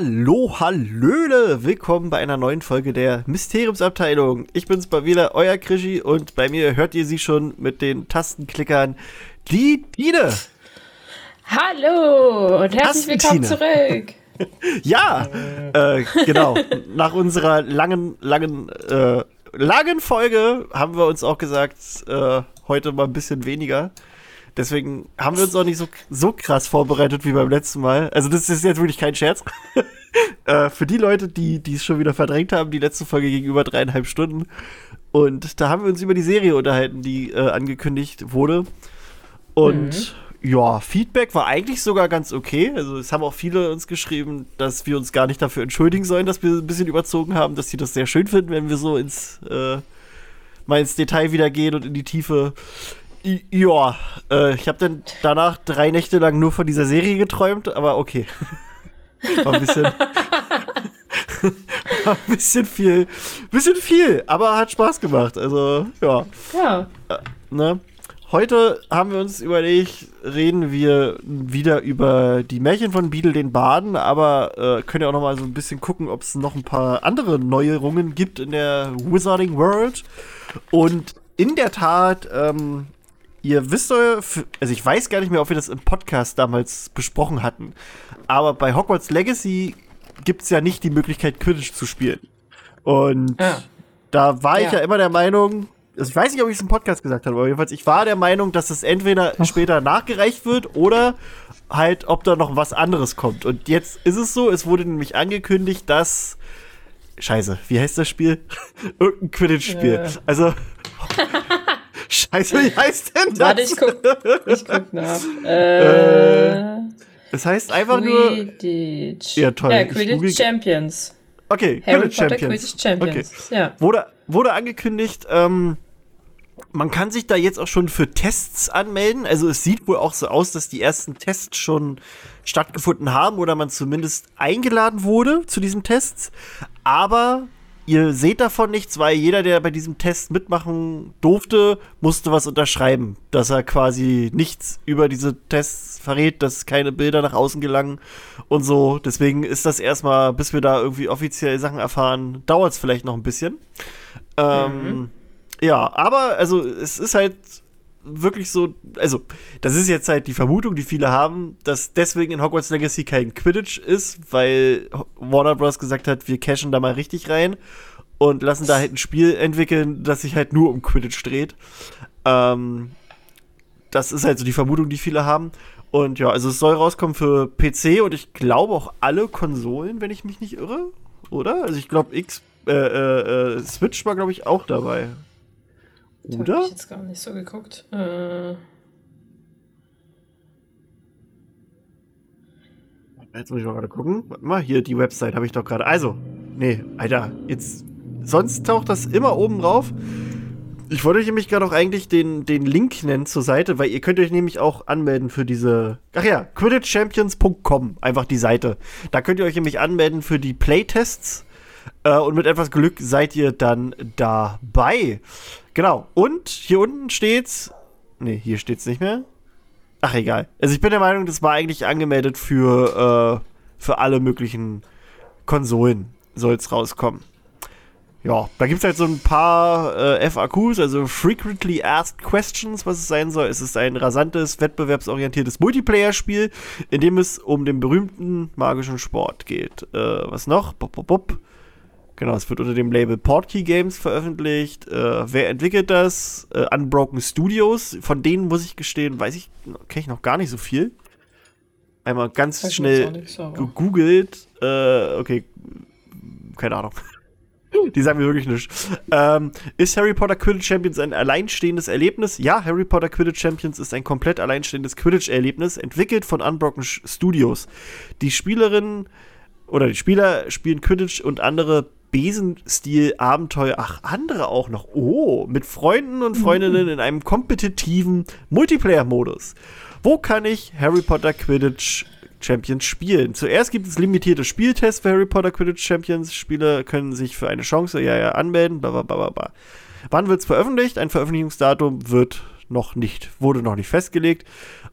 Hallo, hallöle! Willkommen bei einer neuen Folge der Mysteriumsabteilung. Ich bin's mal wieder, euer Krischi, und bei mir hört ihr sie schon mit den Tastenklickern, die Dine. Hallo und herzlich willkommen zurück. ja, äh, genau. Nach unserer langen, langen, äh, langen Folge haben wir uns auch gesagt, äh, heute mal ein bisschen weniger. Deswegen haben wir uns auch nicht so, so krass vorbereitet wie beim letzten Mal. Also, das ist jetzt wirklich kein Scherz. äh, für die Leute, die es schon wieder verdrängt haben, die letzte Folge ging über dreieinhalb Stunden. Und da haben wir uns über die Serie unterhalten, die äh, angekündigt wurde. Und mhm. ja, Feedback war eigentlich sogar ganz okay. Also, es haben auch viele uns geschrieben, dass wir uns gar nicht dafür entschuldigen sollen, dass wir ein bisschen überzogen haben, dass sie das sehr schön finden, wenn wir so ins, äh, mal ins Detail wieder gehen und in die Tiefe. Ja, äh, ich habe dann danach drei Nächte lang nur von dieser Serie geträumt, aber okay. War ein bisschen, war ein bisschen viel, bisschen viel, aber hat Spaß gemacht. Also ja. Ja. Äh, ne? Heute haben wir uns überlegt, reden wir wieder über die Märchen von Beadle den Baden, aber äh, können ja auch noch mal so ein bisschen gucken, ob es noch ein paar andere Neuerungen gibt in der Wizarding World. Und in der Tat ähm, Ihr wisst euer, also ich weiß gar nicht mehr, ob wir das im Podcast damals besprochen hatten, aber bei Hogwarts Legacy gibt es ja nicht die Möglichkeit, Quidditch zu spielen. Und ja. da war ich ja. ja immer der Meinung, also ich weiß nicht, ob ich es im Podcast gesagt habe, aber jedenfalls, ich war der Meinung, dass es entweder Ach. später nachgereicht wird oder halt, ob da noch was anderes kommt. Und jetzt ist es so, es wurde nämlich angekündigt, dass. Scheiße, wie heißt das Spiel? Irgendein Quidditch-Spiel. Ja. Also. Scheiße, wie heißt denn das? Warte, ich guck, ich guck nach. Äh, das heißt einfach Quidditch. nur. Ja, toll. Ja, Quidditch Champions. Okay, Harry Quidditch Potter Champions. Quidditch Champions. Okay. Ja. Wurde, wurde angekündigt, ähm, man kann sich da jetzt auch schon für Tests anmelden. Also es sieht wohl auch so aus, dass die ersten Tests schon stattgefunden haben oder man zumindest eingeladen wurde zu diesen Tests. Aber ihr seht davon nichts, weil jeder, der bei diesem Test mitmachen durfte, musste was unterschreiben, dass er quasi nichts über diese Tests verrät, dass keine Bilder nach außen gelangen und so. Deswegen ist das erstmal, bis wir da irgendwie offiziell Sachen erfahren, dauert es vielleicht noch ein bisschen. Ähm, mhm. Ja, aber also es ist halt wirklich so, also das ist jetzt halt die Vermutung, die viele haben, dass deswegen in Hogwarts Legacy kein Quidditch ist, weil Warner Bros. gesagt hat, wir cashen da mal richtig rein und lassen da halt ein Spiel entwickeln, das sich halt nur um Quidditch dreht. Ähm, das ist halt so die Vermutung, die viele haben. Und ja, also es soll rauskommen für PC und ich glaube auch alle Konsolen, wenn ich mich nicht irre, oder? Also ich glaube X, äh, äh, äh, Switch war glaube ich auch dabei. Oder? Da hab ich jetzt gar nicht so geguckt. Äh. Jetzt muss ich mal gerade gucken. Warte mal, hier die Website habe ich doch gerade. Also, nee, Alter, jetzt. Sonst taucht das immer oben drauf. Ich wollte euch nämlich gerade auch eigentlich den, den Link nennen zur Seite, weil ihr könnt euch nämlich auch anmelden für diese. Ach ja, quidditchchampions.com, einfach die Seite. Da könnt ihr euch nämlich anmelden für die Playtests. Äh, und mit etwas Glück seid ihr dann dabei. Genau. Und hier unten steht's. Nee, hier steht's nicht mehr. Ach, egal. Also ich bin der Meinung, das war eigentlich angemeldet für, äh, für alle möglichen Konsolen soll's rauskommen. Ja, da gibt's halt so ein paar äh, FAQs, also Frequently Asked Questions, was es sein soll. Es ist ein rasantes, wettbewerbsorientiertes Multiplayer-Spiel, in dem es um den berühmten magischen Sport geht. Äh, was noch? Bop, bop, bop. Genau, es wird unter dem Label Portkey Games veröffentlicht. Äh, wer entwickelt das? Äh, Unbroken Studios. Von denen muss ich gestehen, weiß ich, kenne ich noch gar nicht so viel. Einmal ganz ich schnell gegoogelt. Äh, okay, keine Ahnung. Die sagen mir wirklich nichts. Ähm, ist Harry Potter Quidditch Champions ein alleinstehendes Erlebnis? Ja, Harry Potter Quidditch Champions ist ein komplett alleinstehendes Quidditch-Erlebnis, entwickelt von Unbroken Studios. Die Spielerinnen oder die Spieler spielen Quidditch und andere Besenstil-Abenteuer, ach, andere auch noch. Oh, mit Freunden und Freundinnen mhm. in einem kompetitiven Multiplayer-Modus. Wo kann ich Harry Potter Quidditch Champions spielen? Zuerst gibt es limitierte Spieltests für Harry Potter Quidditch Champions. Spieler können sich für eine Chance ja, ja anmelden, bla bla bla bla. Wann wird es veröffentlicht? Ein Veröffentlichungsdatum wird noch nicht, wurde noch nicht festgelegt.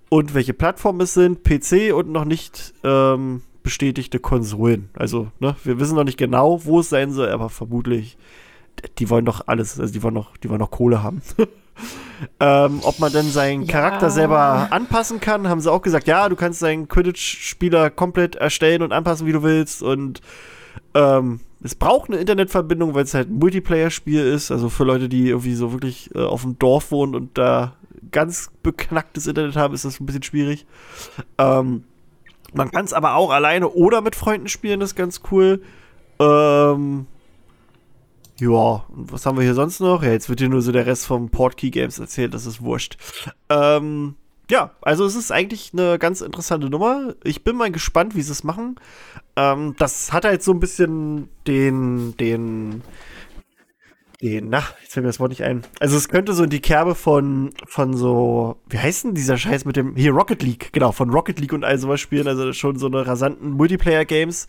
Und welche Plattformen es sind, PC und noch nicht ähm, bestätigte Konsolen. Also, ne, wir wissen noch nicht genau, wo es sein soll, aber vermutlich, die wollen doch alles, also die wollen noch, die wollen noch Kohle haben. ähm, ob man denn seinen ja. Charakter selber anpassen kann, haben sie auch gesagt, ja, du kannst deinen Quidditch-Spieler komplett erstellen und anpassen, wie du willst. Und ähm, es braucht eine Internetverbindung, weil es halt ein Multiplayer-Spiel ist. Also für Leute, die irgendwie so wirklich äh, auf dem Dorf wohnen und da ganz beknacktes Internet haben, ist das ein bisschen schwierig. Ähm, man kann es aber auch alleine oder mit Freunden spielen, das ist ganz cool. Ähm, ja, und was haben wir hier sonst noch? Ja, jetzt wird hier nur so der Rest vom Portkey Games erzählt, das ist wurscht. Ähm, ja, also es ist eigentlich eine ganz interessante Nummer. Ich bin mal gespannt, wie sie es machen. Ähm, das hat halt so ein bisschen den, den, den, na, jetzt fällt mir das Wort nicht ein. Also es könnte so in die Kerbe von, von so, wie heißt denn dieser Scheiß mit dem, hier Rocket League, genau, von Rocket League und all sowas spielen, also schon so eine rasanten Multiplayer-Games,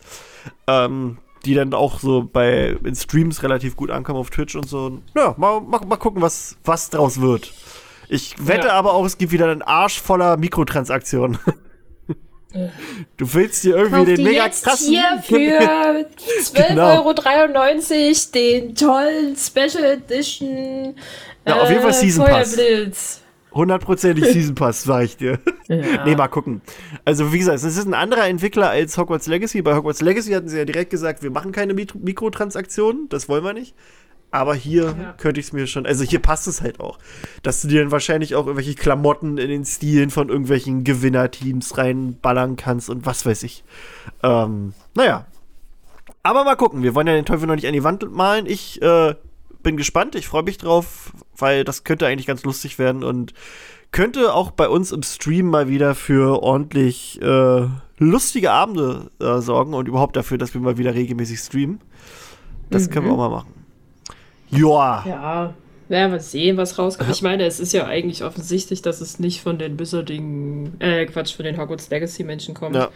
ähm, die dann auch so bei, in Streams relativ gut ankommen auf Twitch und so. Ja, mal, mal, mal gucken, was, was draus wird. Ich wette ja. aber auch, es gibt wieder einen Arsch voller Mikrotransaktionen. Du willst dir irgendwie Kauf den mega jetzt krassen. hier für 12,93 genau. Euro den tollen Special Edition. Ja, auf jeden Fall äh, Season Pass. Hundertprozentig Season Pass, sag ich dir. Ja. nee, mal gucken. Also, wie gesagt, es ist ein anderer Entwickler als Hogwarts Legacy. Bei Hogwarts Legacy hatten sie ja direkt gesagt, wir machen keine Mikrotransaktionen, das wollen wir nicht. Aber hier ja. könnte ich es mir schon, also hier passt es halt auch, dass du dir dann wahrscheinlich auch irgendwelche Klamotten in den Stilen von irgendwelchen Gewinnerteams reinballern kannst und was weiß ich. Ähm, naja. Aber mal gucken, wir wollen ja den Teufel noch nicht an die Wand malen. Ich äh, bin gespannt, ich freue mich drauf, weil das könnte eigentlich ganz lustig werden und könnte auch bei uns im Stream mal wieder für ordentlich äh, lustige Abende äh, sorgen und überhaupt dafür, dass wir mal wieder regelmäßig streamen. Das mhm. können wir auch mal machen. Joa. Ja, werden wir sehen, was rauskommt. Ich meine, es ist ja eigentlich offensichtlich, dass es nicht von den Wizarding, äh, Quatsch, von den Hogwarts Legacy Menschen kommt. Ja.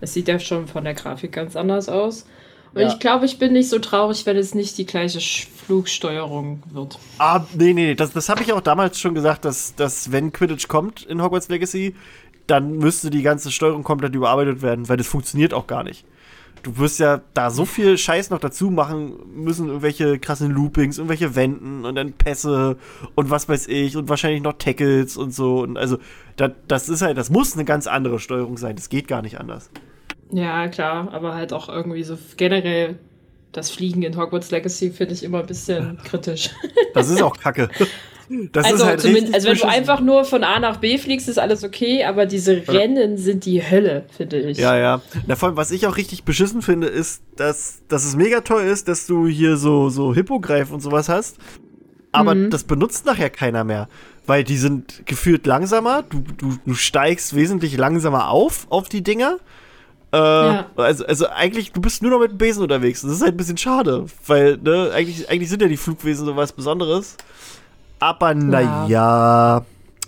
Es sieht ja schon von der Grafik ganz anders aus. Und ja. ich glaube, ich bin nicht so traurig, wenn es nicht die gleiche Flugsteuerung wird. Ah, nee, nee, das, das habe ich auch damals schon gesagt, dass, dass wenn Quidditch kommt in Hogwarts Legacy, dann müsste die ganze Steuerung komplett überarbeitet werden, weil das funktioniert auch gar nicht du wirst ja da so viel Scheiß noch dazu machen müssen, irgendwelche krassen Loopings, irgendwelche Wenden und dann Pässe und was weiß ich und wahrscheinlich noch Tackles und so. Und also, das, das ist halt, das muss eine ganz andere Steuerung sein. Das geht gar nicht anders. Ja, klar, aber halt auch irgendwie so generell das Fliegen in Hogwarts Legacy finde ich immer ein bisschen kritisch. Das ist auch kacke. Das also, halt also wenn du einfach nur von A nach B fliegst, ist alles okay, aber diese Rennen sind die Hölle, finde ich. Ja, ja. Na, vor allem, was ich auch richtig beschissen finde, ist, dass, dass es mega toll ist, dass du hier so, so Hippogreif und sowas hast. Aber mhm. das benutzt nachher keiner mehr. Weil die sind gefühlt langsamer. Du, du, du steigst wesentlich langsamer auf, auf die Dinger. Äh, ja. also, also eigentlich, du bist nur noch mit dem Besen unterwegs. Das ist halt ein bisschen schade, weil, ne, eigentlich, eigentlich sind ja die Flugwesen so was Besonderes. Aber naja, ja.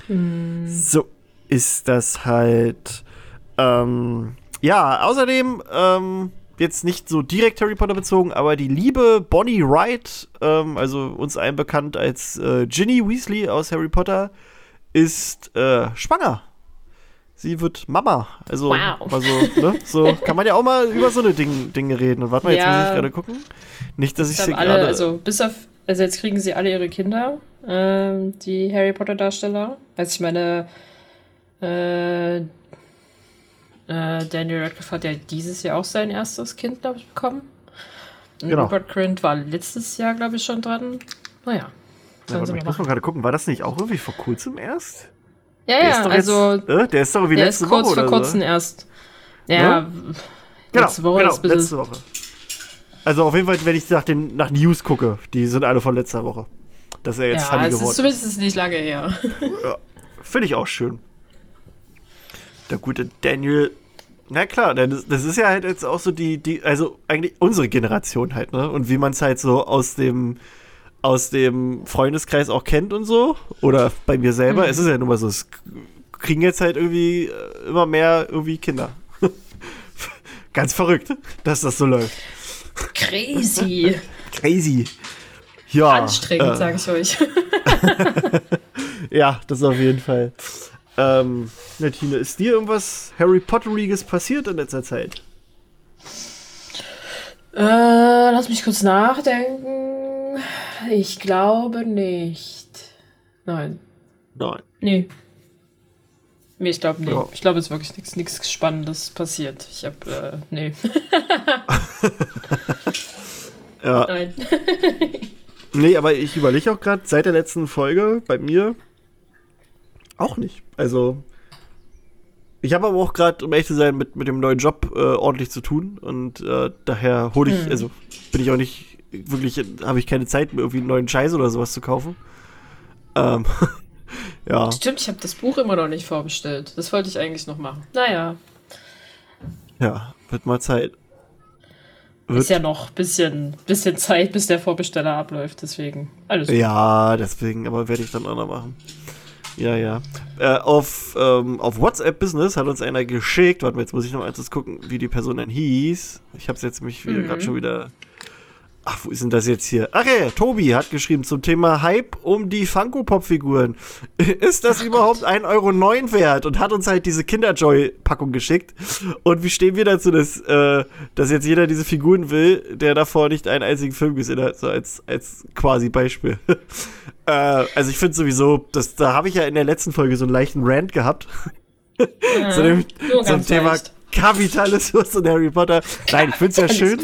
hm. so ist das halt. Ähm, ja, außerdem, ähm, jetzt nicht so direkt Harry Potter bezogen, aber die liebe Bonnie Wright, ähm, also uns allen bekannt als äh, Ginny Weasley aus Harry Potter, ist äh, schwanger. Sie wird Mama. Also, wow. also ne? so kann man ja auch mal über so eine Ding, Dinge reden. Und warte mal, jetzt ja. muss ich gerade gucken. Nicht, dass ich sie gerade. Also, bis auf also jetzt kriegen sie alle ihre Kinder, ähm, die Harry Potter Darsteller. Also ich meine, äh, äh, Daniel Radcliffe hat ja dieses Jahr auch sein erstes Kind, glaube ich, bekommen. Genau. Robert Grint war letztes Jahr, glaube ich, schon dran. Naja. Ja, aber ich muss mal gerade gucken, war das nicht auch irgendwie vor kurzem erst? Ja, der ja, also. Jetzt, äh, der ist doch wie letzte Woche. kurz vor kurzem so. erst. Ja, ne? genau, letzte Woche genau, letzte Woche. Also auf jeden Fall, wenn ich nach, den, nach News gucke, die sind alle von letzter Woche. Das ist ja jetzt ja, funny geworden. Ist zumindest nicht lange her. ja, Finde ich auch schön. Der gute Daniel. Na klar, das, das ist ja halt jetzt auch so die, die, also eigentlich unsere Generation halt, ne? Und wie man es halt so aus dem, aus dem Freundeskreis auch kennt und so. Oder bei mir selber. Mhm. Es ist ja nun mal so, es kriegen jetzt halt irgendwie äh, immer mehr irgendwie Kinder. Ganz verrückt, dass das so läuft. Crazy. Crazy. Ja. Anstrengend, äh, sage ich euch. ja, das auf jeden Fall. Ähm, Tine, ist dir irgendwas Harry Potteriges passiert in letzter Zeit? Äh, lass mich kurz nachdenken. Ich glaube nicht. Nein. Nein. Nee. Nee, ich glaube, nee. Ja. Ich glaube, es ist wirklich nichts Spannendes passiert. Ich habe, äh, nee. ja. Nein. nee, aber ich überlege auch gerade, seit der letzten Folge bei mir auch nicht. Also, ich habe aber auch gerade, um ehrlich zu sein, mit, mit dem neuen Job äh, ordentlich zu tun und äh, daher hole ich, hm. also bin ich auch nicht wirklich, habe ich keine Zeit, mir irgendwie einen neuen Scheiß oder sowas zu kaufen. Ähm, ja. Stimmt, ich habe das Buch immer noch nicht vorbestellt. Das wollte ich eigentlich noch machen. Naja. Ja, wird mal Zeit. Wird ist ja noch ein bisschen, bisschen Zeit, bis der Vorbesteller abläuft, deswegen alles gut. Ja, deswegen, aber werde ich dann auch noch machen. Ja, ja. Äh, auf, ähm, auf WhatsApp Business hat uns einer geschickt. Warte mal, jetzt muss ich noch mal gucken, wie die Person dann hieß. Ich habe es jetzt mich mhm. gerade schon wieder Ach, wo ist denn das jetzt hier? Ach ja, Tobi hat geschrieben zum Thema Hype um die Funko-Pop-Figuren. Ist das Ach überhaupt 1,09 Euro wert? Und hat uns halt diese Kinderjoy-Packung geschickt. Und wie stehen wir dazu, dass, äh, dass jetzt jeder diese Figuren will, der davor nicht einen einzigen Film gesehen hat? So als, als quasi Beispiel. äh, also ich finde sowieso, das, da habe ich ja in der letzten Folge so einen leichten Rant gehabt. Ja, zu dem, zum Thema Kapitalismus und Harry Potter. Nein, ich finde es ja schön.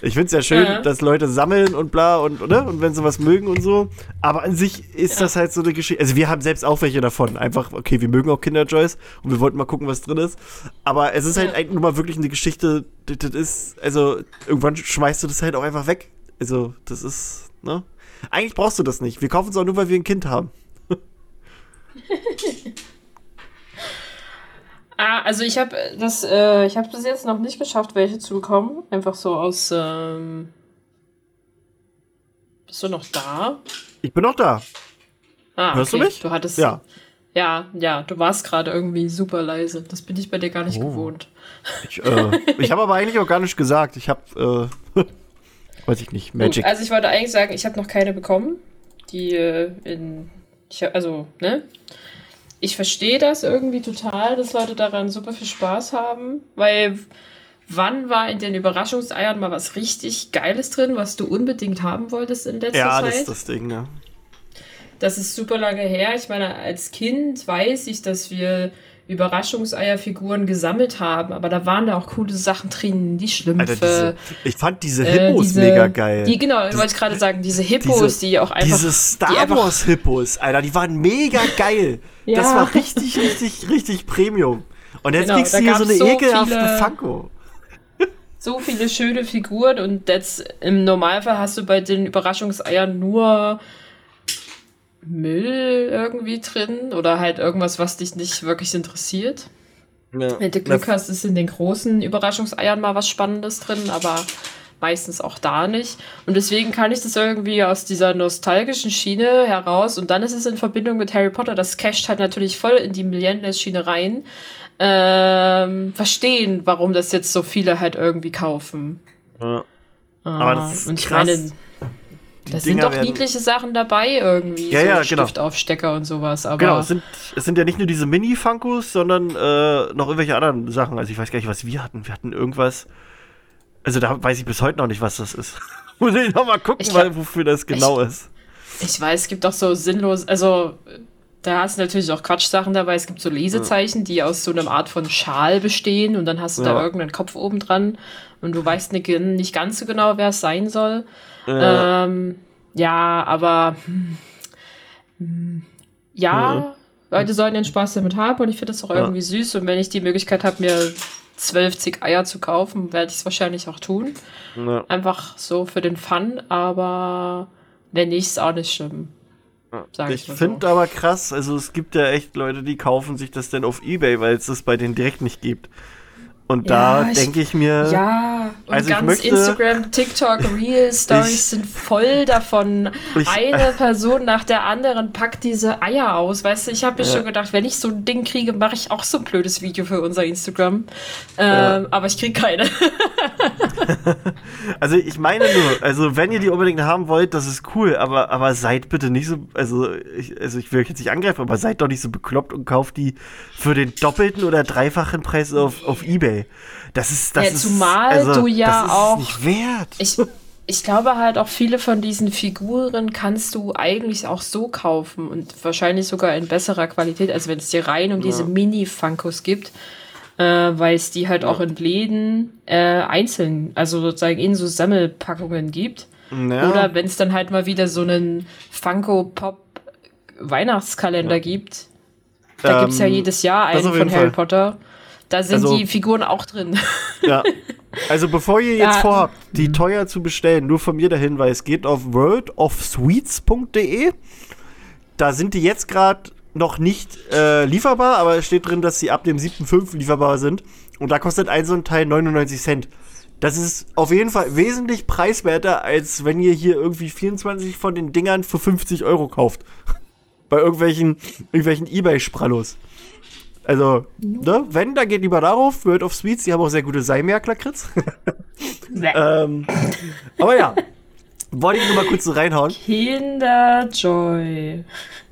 Ich finde es ja schön, ja. dass Leute sammeln und bla und, ne? und wenn sie was mögen und so. Aber an sich ist ja. das halt so eine Geschichte. Also wir haben selbst auch welche davon. Einfach, okay, wir mögen auch Kinderjoys und wir wollten mal gucken, was drin ist. Aber es ist halt eigentlich nur mal wirklich eine Geschichte, das ist, also irgendwann schmeißt du das halt auch einfach weg. Also, das ist, ne? Eigentlich brauchst du das nicht. Wir kaufen es auch nur, weil wir ein Kind haben. Ah, also ich habe das, äh, ich habe bis jetzt noch nicht geschafft, welche zu bekommen. Einfach so aus. Ähm Bist du noch da? Ich bin noch da. Ah, Hörst okay. du mich? Du hattest. Ja. Ja, ja, du warst gerade irgendwie super leise. Das bin ich bei dir gar nicht oh. gewohnt. Ich, äh, ich habe aber eigentlich auch gar nicht gesagt. Ich habe, äh, weiß ich nicht, Magic. Also ich wollte eigentlich sagen, ich habe noch keine bekommen, die äh, in, ich, also ne, ich verstehe das irgendwie total, dass Leute daran super viel Spaß haben, weil wann war in den Überraschungseiern mal was richtig Geiles drin, was du unbedingt haben wolltest in letzter ja, Zeit? Ja, das ist das Ding, ne? Das ist super lange her. Ich meine, als Kind weiß ich, dass wir Überraschungseierfiguren gesammelt haben, aber da waren da auch coole Sachen drin, die Schlümpfe. Alter, diese, ich fand diese äh, Hippos äh, diese, mega geil. Die, genau, ich wollte gerade sagen, diese Hippos, diese, die auch einfach. Diese Star Wars Hippos, Alter, die waren mega geil. ja. Das war richtig, richtig, richtig Premium. Und jetzt genau, kriegst du hier so eine so ekelhafte Funko. So viele schöne Figuren und jetzt im Normalfall hast du bei den Überraschungseiern nur Müll irgendwie drin oder halt irgendwas, was dich nicht wirklich interessiert. Ja. Wenn du Glück hast, ist in den großen Überraschungseiern mal was Spannendes drin, aber meistens auch da nicht. Und deswegen kann ich das irgendwie aus dieser nostalgischen Schiene heraus und dann ist es in Verbindung mit Harry Potter, das casht halt natürlich voll in die Millennials-Schiene rein, ähm, verstehen, warum das jetzt so viele halt irgendwie kaufen. Ja. Aber das ist und ich krass. Meine, da sind doch niedliche Sachen dabei irgendwie. Ja, so ja, genau. Stiftaufstecker und sowas. Aber genau, es sind, es sind ja nicht nur diese Mini-Funkos, sondern äh, noch irgendwelche anderen Sachen. Also ich weiß gar nicht, was wir hatten. Wir hatten irgendwas. Also da weiß ich bis heute noch nicht, was das ist. Muss ich noch mal gucken, glaub, weil, wofür das genau ich, ist. Ich weiß, es gibt auch so sinnlos, also da hast du natürlich auch Quatschsachen dabei. Es gibt so Lesezeichen, die aus so einer Art von Schal bestehen und dann hast du ja. da irgendeinen Kopf oben dran und du weißt nicht, nicht ganz so genau, wer es sein soll. Ja, ähm, ja aber hm, ja, mhm. Leute sollen den Spaß damit haben und ich finde das auch irgendwie süß. Und wenn ich die Möglichkeit habe, mir zwölf Zig Eier zu kaufen, werde ich es wahrscheinlich auch tun. Ja. Einfach so für den Fun, aber wenn nicht, ist auch nicht schlimm. ich finde so. aber krass, also es gibt ja echt Leute, die kaufen sich das denn auf Ebay, weil es das bei denen direkt nicht gibt. Und ja, da denke ich mir. Ja, und also ganz möchte, Instagram, TikTok, Real Stories sind voll davon. Ich, Eine Person nach der anderen packt diese Eier aus. Weißt du, ich habe mir ja. schon gedacht, wenn ich so ein Ding kriege, mache ich auch so ein blödes Video für unser Instagram. Ähm, ja. Aber ich kriege keine. also ich meine nur, also wenn ihr die unbedingt haben wollt, das ist cool, aber, aber seid bitte nicht so, also ich, also ich will euch jetzt nicht angreifen, aber seid doch nicht so bekloppt und kauft die für den doppelten oder dreifachen Preis auf, auf Ebay. Das ist, das ja, ist, zumal also, du ja auch nicht wert. Ich, ich glaube halt auch viele von diesen Figuren kannst du eigentlich auch so kaufen und wahrscheinlich sogar in besserer Qualität, als wenn es dir rein um ja. diese Mini-Funkos gibt äh, weil es die halt ja. auch in Läden äh, einzeln, also sozusagen in so Sammelpackungen gibt. Ja. Oder wenn es dann halt mal wieder so einen Funko Pop Weihnachtskalender ja. gibt. Da ähm, gibt es ja jedes Jahr einen von Harry Fall. Potter. Da sind also, die Figuren auch drin. Ja. Also bevor ihr jetzt ja. vorhabt, die mhm. teuer zu bestellen, nur von mir der Hinweis, geht auf worldofsweets.de. Da sind die jetzt gerade noch nicht äh, lieferbar, aber es steht drin, dass sie ab dem 7.5 lieferbar sind. Und da kostet ein so ein Teil 99 Cent. Das ist auf jeden Fall wesentlich preiswerter, als wenn ihr hier irgendwie 24 von den Dingern für 50 Euro kauft. Bei irgendwelchen, irgendwelchen Ebay-Sprallos. Also, ne, wenn, dann geht lieber darauf. World of Sweets, die haben auch sehr gute Seimerk-Lakritz. ähm, aber ja, wollte ich nur mal kurz so reinhauen. Kinderjoy.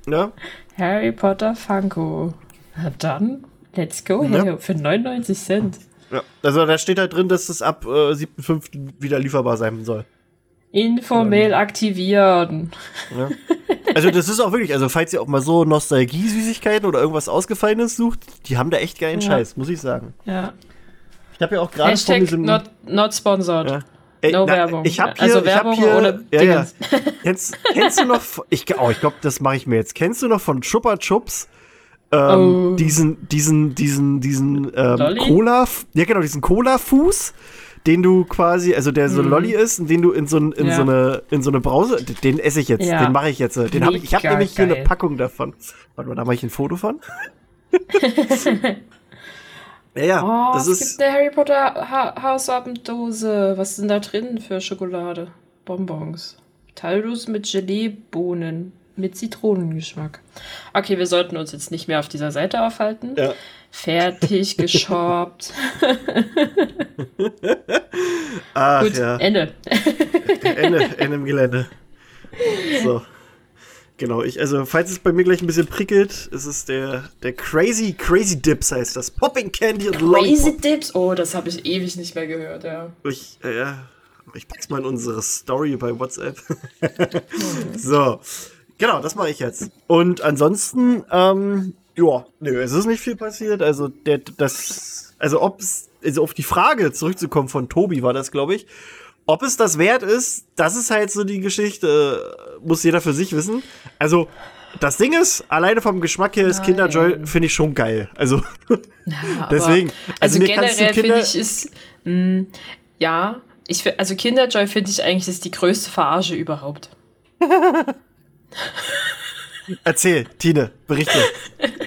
Ja? Harry Potter Funko. Na dann, let's go, ja. für 99 Cent. Ja, also da steht halt drin, dass es ab äh, 7.5. wieder lieferbar sein soll. Informell aktivieren. Ja. Also das ist auch wirklich, also falls ihr auch mal so Nostalgie-Süßigkeiten oder irgendwas Ausgefallenes sucht, die haben da echt geilen ja. Scheiß, muss ich sagen. Ja. Ich habe ja auch gerade von diesem... Not, not sponsored. Ja. Ey, no na, Werbung. Ich habe hier, also Werbung ich hab hier, oder ja, ja. Kennst, kennst du noch? Ich, oh, ich glaube, das mache ich mir jetzt. Kennst du noch von Chupa Chups? Ähm, oh. Diesen, diesen, diesen, diesen ähm, Cola, ja genau, diesen Cola-Fuß, den du quasi, also der so mm. Lolli ist, den du in so, in ja. so eine, in so eine Brause, den esse ich jetzt, ja. den mache ich jetzt. Den hab ich, ich habe nämlich hier eine Packung davon. Warte mal, da mache ich ein Foto von. Ja, ja. Oh, das es ist gibt eine Harry Potter ha Hausabendose. Was ist denn da drin für Schokolade? Bonbons. Taldus mit Gelee-Bohnen mit Zitronengeschmack. Okay, wir sollten uns jetzt nicht mehr auf dieser Seite aufhalten. Ja. Fertig geschoppt. Ach, Gut, ja. Ende. Ende. Ende im Gelände. So. Genau, ich, also, falls es bei mir gleich ein bisschen prickelt, ist es der, der Crazy, Crazy Dips heißt das. Popping Candy und Crazy Lollipop. Dips? Oh, das habe ich ewig nicht mehr gehört, ja. Ich, äh, ja, ich pack's mal in unsere Story bei WhatsApp. so, genau, das mache ich jetzt. Und ansonsten, ähm, ja, nö, es ist nicht viel passiert. Also, der, das, also, ob's, also auf die Frage zurückzukommen von Tobi war das, glaube ich ob es das wert ist, das ist halt so die Geschichte, muss jeder für sich wissen. Also, das Ding ist, alleine vom Geschmack her ist Kinderjoy, finde ich schon geil. Also, ja, deswegen. Also, also generell finde ich, ist, mh, mm, ja, ich, also Kinderjoy finde ich eigentlich ist die größte Verarsche überhaupt. Erzähl, Tine, berichte.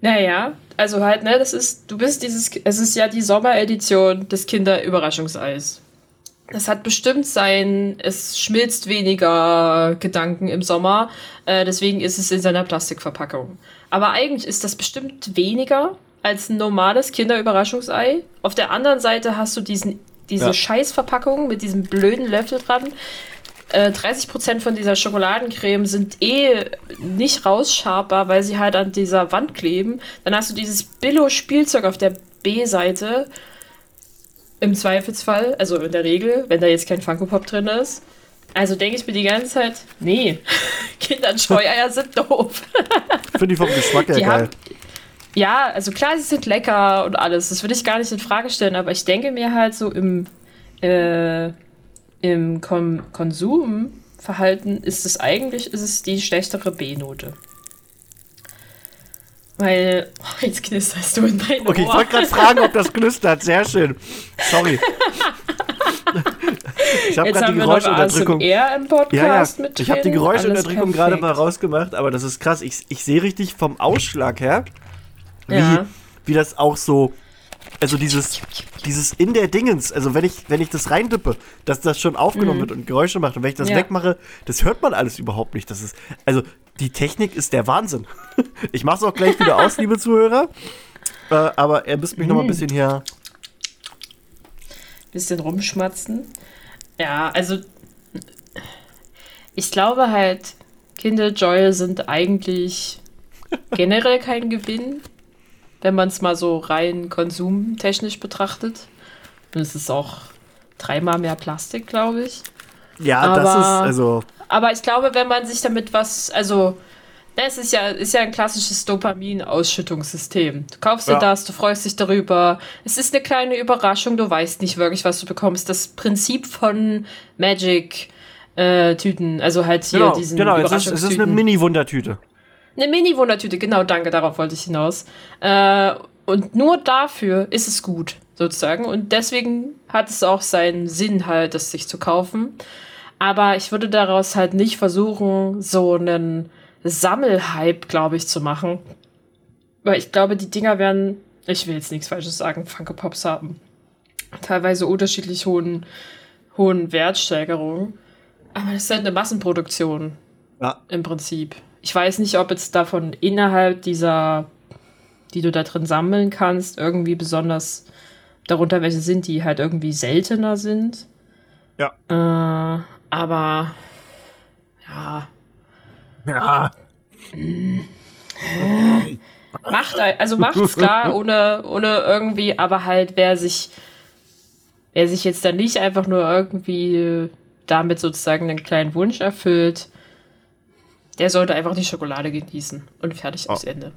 Naja, also halt, ne, das ist, du bist dieses, es ist ja die Sommeredition des Kinderüberraschungseis. Das hat bestimmt sein, es schmilzt weniger Gedanken im Sommer, äh, deswegen ist es in seiner Plastikverpackung. Aber eigentlich ist das bestimmt weniger als ein normales Kinderüberraschungsei. Auf der anderen Seite hast du diesen, diese ja. Scheißverpackung mit diesem blöden Löffel dran. Äh, 30% von dieser Schokoladencreme sind eh nicht rausscharfbar, weil sie halt an dieser Wand kleben. Dann hast du dieses Billo-Spielzeug auf der B-Seite im Zweifelsfall, also in der Regel, wenn da jetzt kein Funko Pop drin ist. Also denke ich mir die ganze Zeit, nee, Kinderscheueier sind doof. Finde ich vom Geschmack her geil. Haben, ja, also klar, sie sind lecker und alles. Das würde ich gar nicht in Frage stellen, aber ich denke mir halt so im, äh, im Kon Konsumverhalten ist es eigentlich ist es die schlechtere B-Note. Weil, oh, jetzt knisterst du in deinem Okay, Ohr. ich wollte gerade fragen, ob das knistert. Sehr schön. Sorry. ich habe gerade die Geräuschunterdrückung. Ja, ja. Ich habe die Geräuschunterdrückung gerade mal rausgemacht, aber das ist krass. Ich, ich sehe richtig vom Ausschlag her, wie, ja. wie das auch so also dieses, dieses in der Dingens, also wenn ich, wenn ich das reindippe, dass das schon aufgenommen mhm. wird und Geräusche macht und wenn ich das ja. wegmache, das hört man alles überhaupt nicht. Das ist, also die Technik ist der Wahnsinn. Ich mache es auch gleich wieder aus, liebe Zuhörer. Äh, aber er müsst mich mhm. noch mal ein mhm. bisschen hier. bisschen rumschmatzen. Ja, also ich glaube halt, Kinderjoy sind eigentlich generell kein Gewinn, wenn man es mal so rein konsumtechnisch betrachtet. Und es ist auch dreimal mehr Plastik, glaube ich. Ja, aber, das ist also. Aber ich glaube, wenn man sich damit was, also es ist ja, ist ja ein klassisches Dopamin-Ausschüttungssystem. Du kaufst dir ja. das, du freust dich darüber. Es ist eine kleine Überraschung, du weißt nicht wirklich, was du bekommst. Das Prinzip von Magic-Tüten, äh, also halt hier genau, diesen Genau, es ist, es ist eine Mini-Wundertüte. Eine Mini-Wundertüte, genau, danke, darauf wollte ich hinaus. Äh, und nur dafür ist es gut, sozusagen. Und deswegen hat es auch seinen Sinn, halt, das sich zu kaufen. Aber ich würde daraus halt nicht versuchen, so einen Sammelhype, glaube ich, zu machen. Weil ich glaube, die Dinger werden, ich will jetzt nichts Falsches sagen, Funko Pops haben. Teilweise unterschiedlich hohen, hohen Wertsteigerungen. Aber das ist halt eine Massenproduktion. Ja. Im Prinzip. Ich weiß nicht, ob jetzt davon innerhalb dieser, die du da drin sammeln kannst, irgendwie besonders darunter welche sind, die halt irgendwie seltener sind. Ja. Äh, aber ja, ja. Macht, also macht's klar, ohne, ohne irgendwie, aber halt, wer sich, wer sich jetzt dann nicht einfach nur irgendwie damit sozusagen einen kleinen Wunsch erfüllt, der sollte einfach die Schokolade genießen und fertig oh. aus Ende.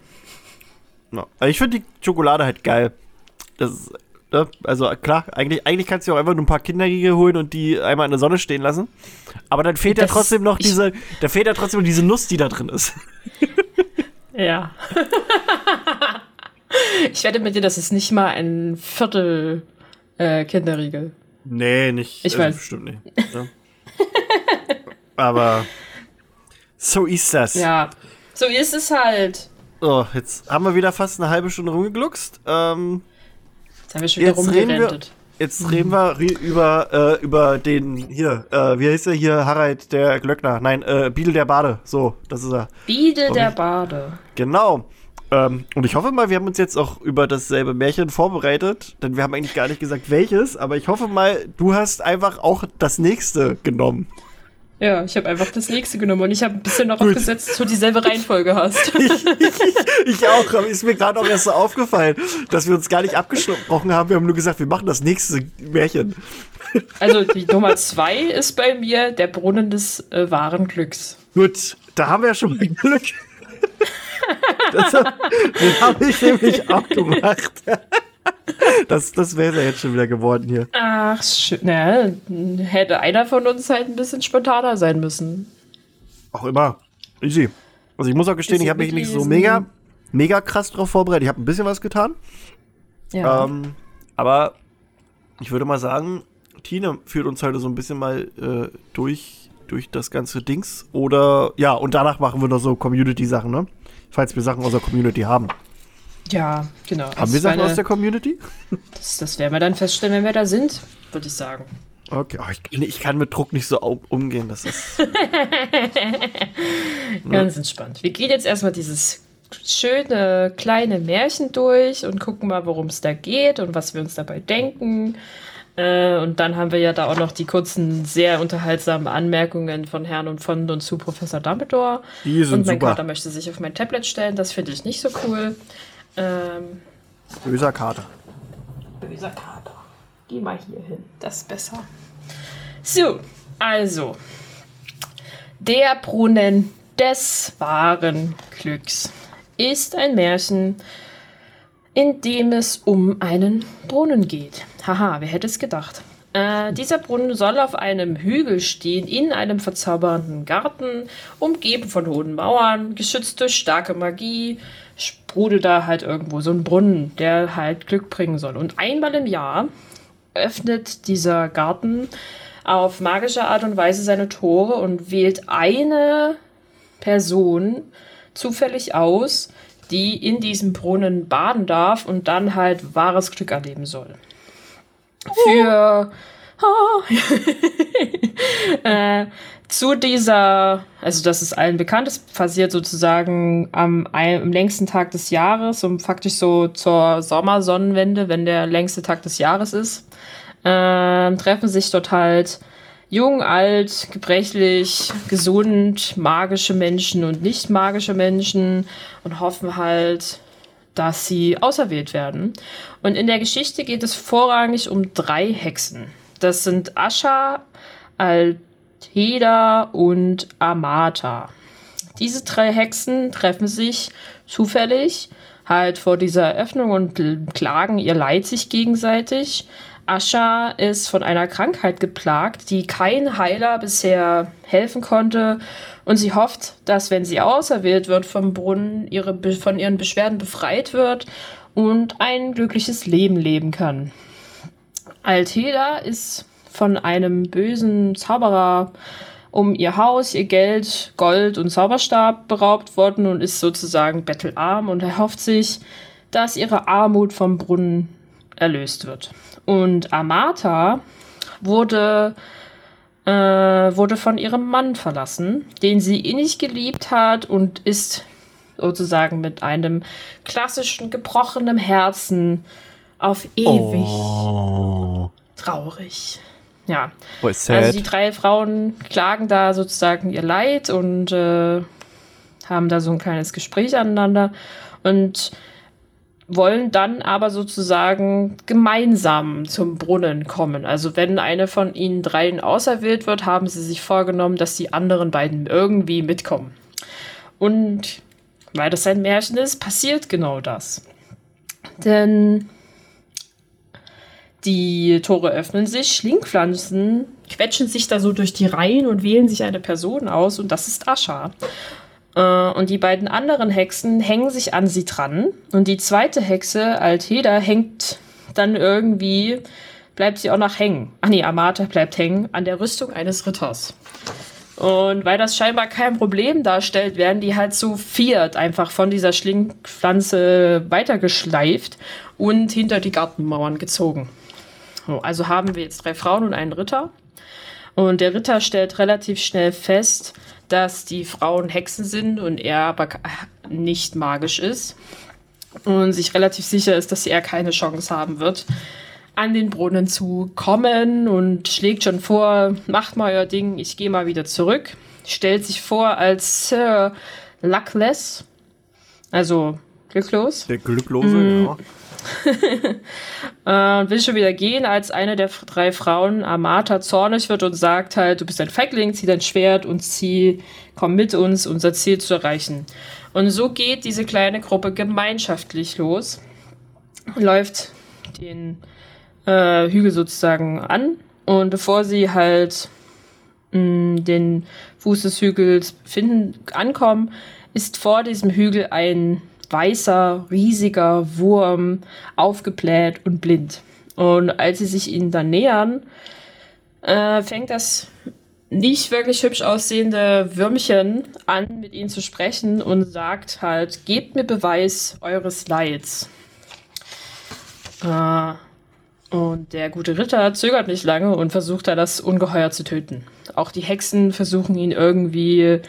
No. Also ich finde die Schokolade halt geil. Das ist Ne? Also klar, eigentlich, eigentlich kannst du auch einfach nur ein paar Kinderriegel holen und die einmal in der Sonne stehen lassen. Aber dann fehlt das, ja trotzdem noch diese, da fehlt ja trotzdem noch diese Nuss, die da drin ist. Ja. ich wette mit dir, das ist nicht mal ein Viertel äh, Kinderriegel. Nee, nicht. Ich also weiß. Bestimmt nicht. Ja. Aber so ist das. Ja, so ist es halt. So, jetzt haben wir wieder fast eine halbe Stunde rumgegluckst. Ähm, Jetzt haben wir schon wieder rumgerentet. Jetzt reden wir über, äh, über den hier, äh, wie heißt er hier? Harald der Glöckner. Nein, äh, Biedel der Bade. So, das ist er. Biedel der Bade. Genau. Ähm, und ich hoffe mal, wir haben uns jetzt auch über dasselbe Märchen vorbereitet, denn wir haben eigentlich gar nicht gesagt, welches, aber ich hoffe mal, du hast einfach auch das nächste genommen. Ja, ich habe einfach das nächste genommen und ich habe ein bisschen noch aufgesetzt, dass du dieselbe Reihenfolge hast. ich, ich, ich auch, ist mir gerade auch erst so aufgefallen, dass wir uns gar nicht abgesprochen haben. Wir haben nur gesagt, wir machen das nächste Märchen. Also die Nummer zwei ist bei mir der Brunnen des äh, wahren Glücks. Gut, da haben wir ja schon mal Glück. das, das habe ich nämlich auch gemacht. Das, das wäre ja jetzt schon wieder geworden hier. Ach, schön. Na, hätte einer von uns halt ein bisschen spontaner sein müssen. Auch immer. Easy. Also ich muss auch gestehen, Easy ich habe mich nicht so mega, mega krass drauf vorbereitet. Ich habe ein bisschen was getan. Ja. Ähm, aber ich würde mal sagen, Tina führt uns heute so ein bisschen mal äh, durch, durch das ganze Dings. Oder ja, und danach machen wir noch so Community-Sachen, ne? Falls wir Sachen aus der Community haben. Ja, genau. Haben wir Sachen aus der Community? Das, das werden wir dann feststellen, wenn wir da sind, würde ich sagen. Okay, oh, ich, ich, kann mit Druck nicht so umgehen, das ist. Ganz ja. entspannt. Wir gehen jetzt erstmal dieses schöne kleine Märchen durch und gucken mal, worum es da geht und was wir uns dabei denken. Äh, und dann haben wir ja da auch noch die kurzen, sehr unterhaltsamen Anmerkungen von Herrn und von und zu Professor Dumbledore. Die sind und mein super. Kater möchte sich auf mein Tablet stellen, das finde ich nicht so cool. Ähm, Böser Kater. Böser Kater. Geh mal hier hin, das ist besser. So, also. Der Brunnen des wahren Glücks ist ein Märchen, in dem es um einen Brunnen geht. Haha, wer hätte es gedacht? Äh, dieser Brunnen soll auf einem Hügel stehen, in einem verzaubernden Garten, umgeben von hohen Mauern, geschützt durch starke Magie, sprudelt da halt irgendwo so ein Brunnen, der halt Glück bringen soll. Und einmal im Jahr öffnet dieser Garten auf magische Art und Weise seine Tore und wählt eine Person zufällig aus, die in diesem Brunnen baden darf und dann halt wahres Glück erleben soll. Für oh. äh, zu dieser, also das ist allen bekannt, es passiert sozusagen am, am längsten Tag des Jahres und faktisch so zur Sommersonnenwende, wenn der längste Tag des Jahres ist. äh, treffen sich dort halt jung, alt, gebrechlich, gesund, magische Menschen und nicht magische Menschen und hoffen halt, dass sie auserwählt werden. Und in der Geschichte geht es vorrangig um drei Hexen. Das sind Ascha, Altheda und Amata. Diese drei Hexen treffen sich zufällig halt vor dieser Eröffnung und klagen ihr Leid sich gegenseitig. Ascha ist von einer Krankheit geplagt, die kein Heiler bisher helfen konnte. Und sie hofft, dass, wenn sie auserwählt wird vom Brunnen, ihre, von ihren Beschwerden befreit wird und ein glückliches Leben leben kann. Altheda ist von einem bösen Zauberer um ihr Haus, ihr Geld, Gold und Zauberstab beraubt worden und ist sozusagen bettelarm und erhofft sich, dass ihre Armut vom Brunnen erlöst wird. Und Amata wurde, äh, wurde von ihrem Mann verlassen, den sie innig geliebt hat und ist sozusagen mit einem klassischen gebrochenen Herzen auf ewig oh. traurig. Ja. Also die drei Frauen klagen da sozusagen ihr Leid und äh, haben da so ein kleines Gespräch aneinander und wollen dann aber sozusagen gemeinsam zum Brunnen kommen. Also wenn eine von ihnen dreien auserwählt wird, haben sie sich vorgenommen, dass die anderen beiden irgendwie mitkommen. Und weil das ein Märchen ist, passiert genau das. Denn die Tore öffnen sich, Schlingpflanzen quetschen sich da so durch die Reihen und wählen sich eine Person aus und das ist Ascha. Äh, und die beiden anderen Hexen hängen sich an sie dran und die zweite Hexe, Altheda, hängt dann irgendwie, bleibt sie auch noch hängen. Ach nee, Amata bleibt hängen an der Rüstung eines Ritters. Und weil das scheinbar kein Problem darstellt, werden die halt so viert einfach von dieser Schlingpflanze weitergeschleift und hinter die Gartenmauern gezogen. Also haben wir jetzt drei Frauen und einen Ritter. Und der Ritter stellt relativ schnell fest, dass die Frauen Hexen sind und er aber nicht magisch ist. Und sich relativ sicher ist, dass er keine Chance haben wird, an den Brunnen zu kommen und schlägt schon vor, macht mal euer Ding, ich gehe mal wieder zurück. Stellt sich vor als Sir Luckless, also glücklos. Der Glücklose, mm. ja. äh, will schon wieder gehen, als eine der drei Frauen, Amata, zornig wird und sagt halt, du bist ein Feigling, zieh dein Schwert und zieh, komm mit uns, unser Ziel zu erreichen. Und so geht diese kleine Gruppe gemeinschaftlich los, läuft den äh, Hügel sozusagen an und bevor sie halt mh, mm, den Fuß des Hügels finden, ankommen, ist vor diesem Hügel ein weißer, riesiger Wurm, aufgebläht und blind. Und als sie sich ihnen dann nähern, äh, fängt das nicht wirklich hübsch aussehende Würmchen an, mit ihnen zu sprechen und sagt halt, gebt mir Beweis eures Leids. Äh, und der gute Ritter zögert nicht lange und versucht da das Ungeheuer zu töten. Auch die Hexen versuchen ihn irgendwie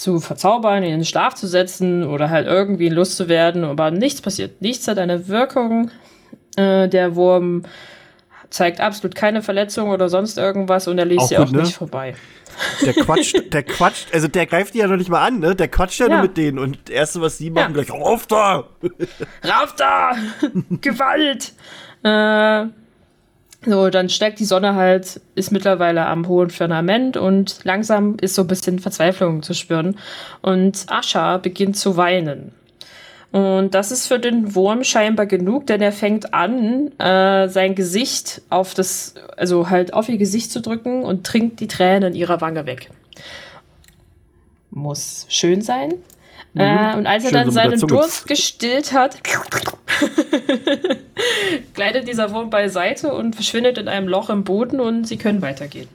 zu verzaubern, ihn in den Schlaf zu setzen oder halt irgendwie in Lust zu werden, aber nichts passiert. Nichts hat eine Wirkung. Äh, der Wurm zeigt absolut keine Verletzung oder sonst irgendwas und er liest sie auch ne? nicht vorbei. Der quatscht, der quatscht, also der greift die ja noch nicht mal an, ne? Der quatscht ja, ja. nur mit denen und das erste, was sie machen, ja. gleich, rauf da! Rauf da! Gewalt! Äh, so, dann steigt die Sonne halt, ist mittlerweile am hohen Firmament und langsam ist so ein bisschen Verzweiflung zu spüren. Und Ascha beginnt zu weinen. Und das ist für den Wurm scheinbar genug, denn er fängt an, äh, sein Gesicht auf das, also halt auf ihr Gesicht zu drücken und trinkt die Tränen ihrer Wange weg. Muss schön sein. Mhm. Äh, und als er dann seinen Durst gestillt hat, gleitet dieser Wurm beiseite und verschwindet in einem Loch im Boden und sie können weitergehen.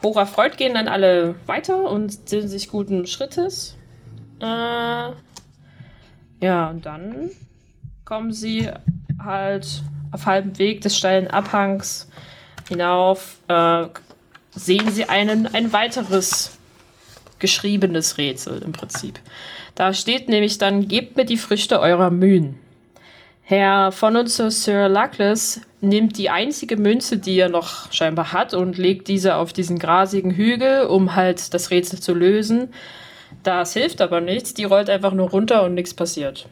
Bora Freud gehen dann alle weiter und sind sich guten Schrittes. Äh, ja, und dann kommen sie halt auf halbem Weg des steilen Abhangs hinauf, äh, sehen sie einen, ein weiteres geschriebenes Rätsel im Prinzip. Da steht nämlich dann, gebt mir die Früchte eurer Mühen. Herr von uns, Sir Luckless, nimmt die einzige Münze, die er noch scheinbar hat, und legt diese auf diesen grasigen Hügel, um halt das Rätsel zu lösen. Das hilft aber nichts, die rollt einfach nur runter und nichts passiert.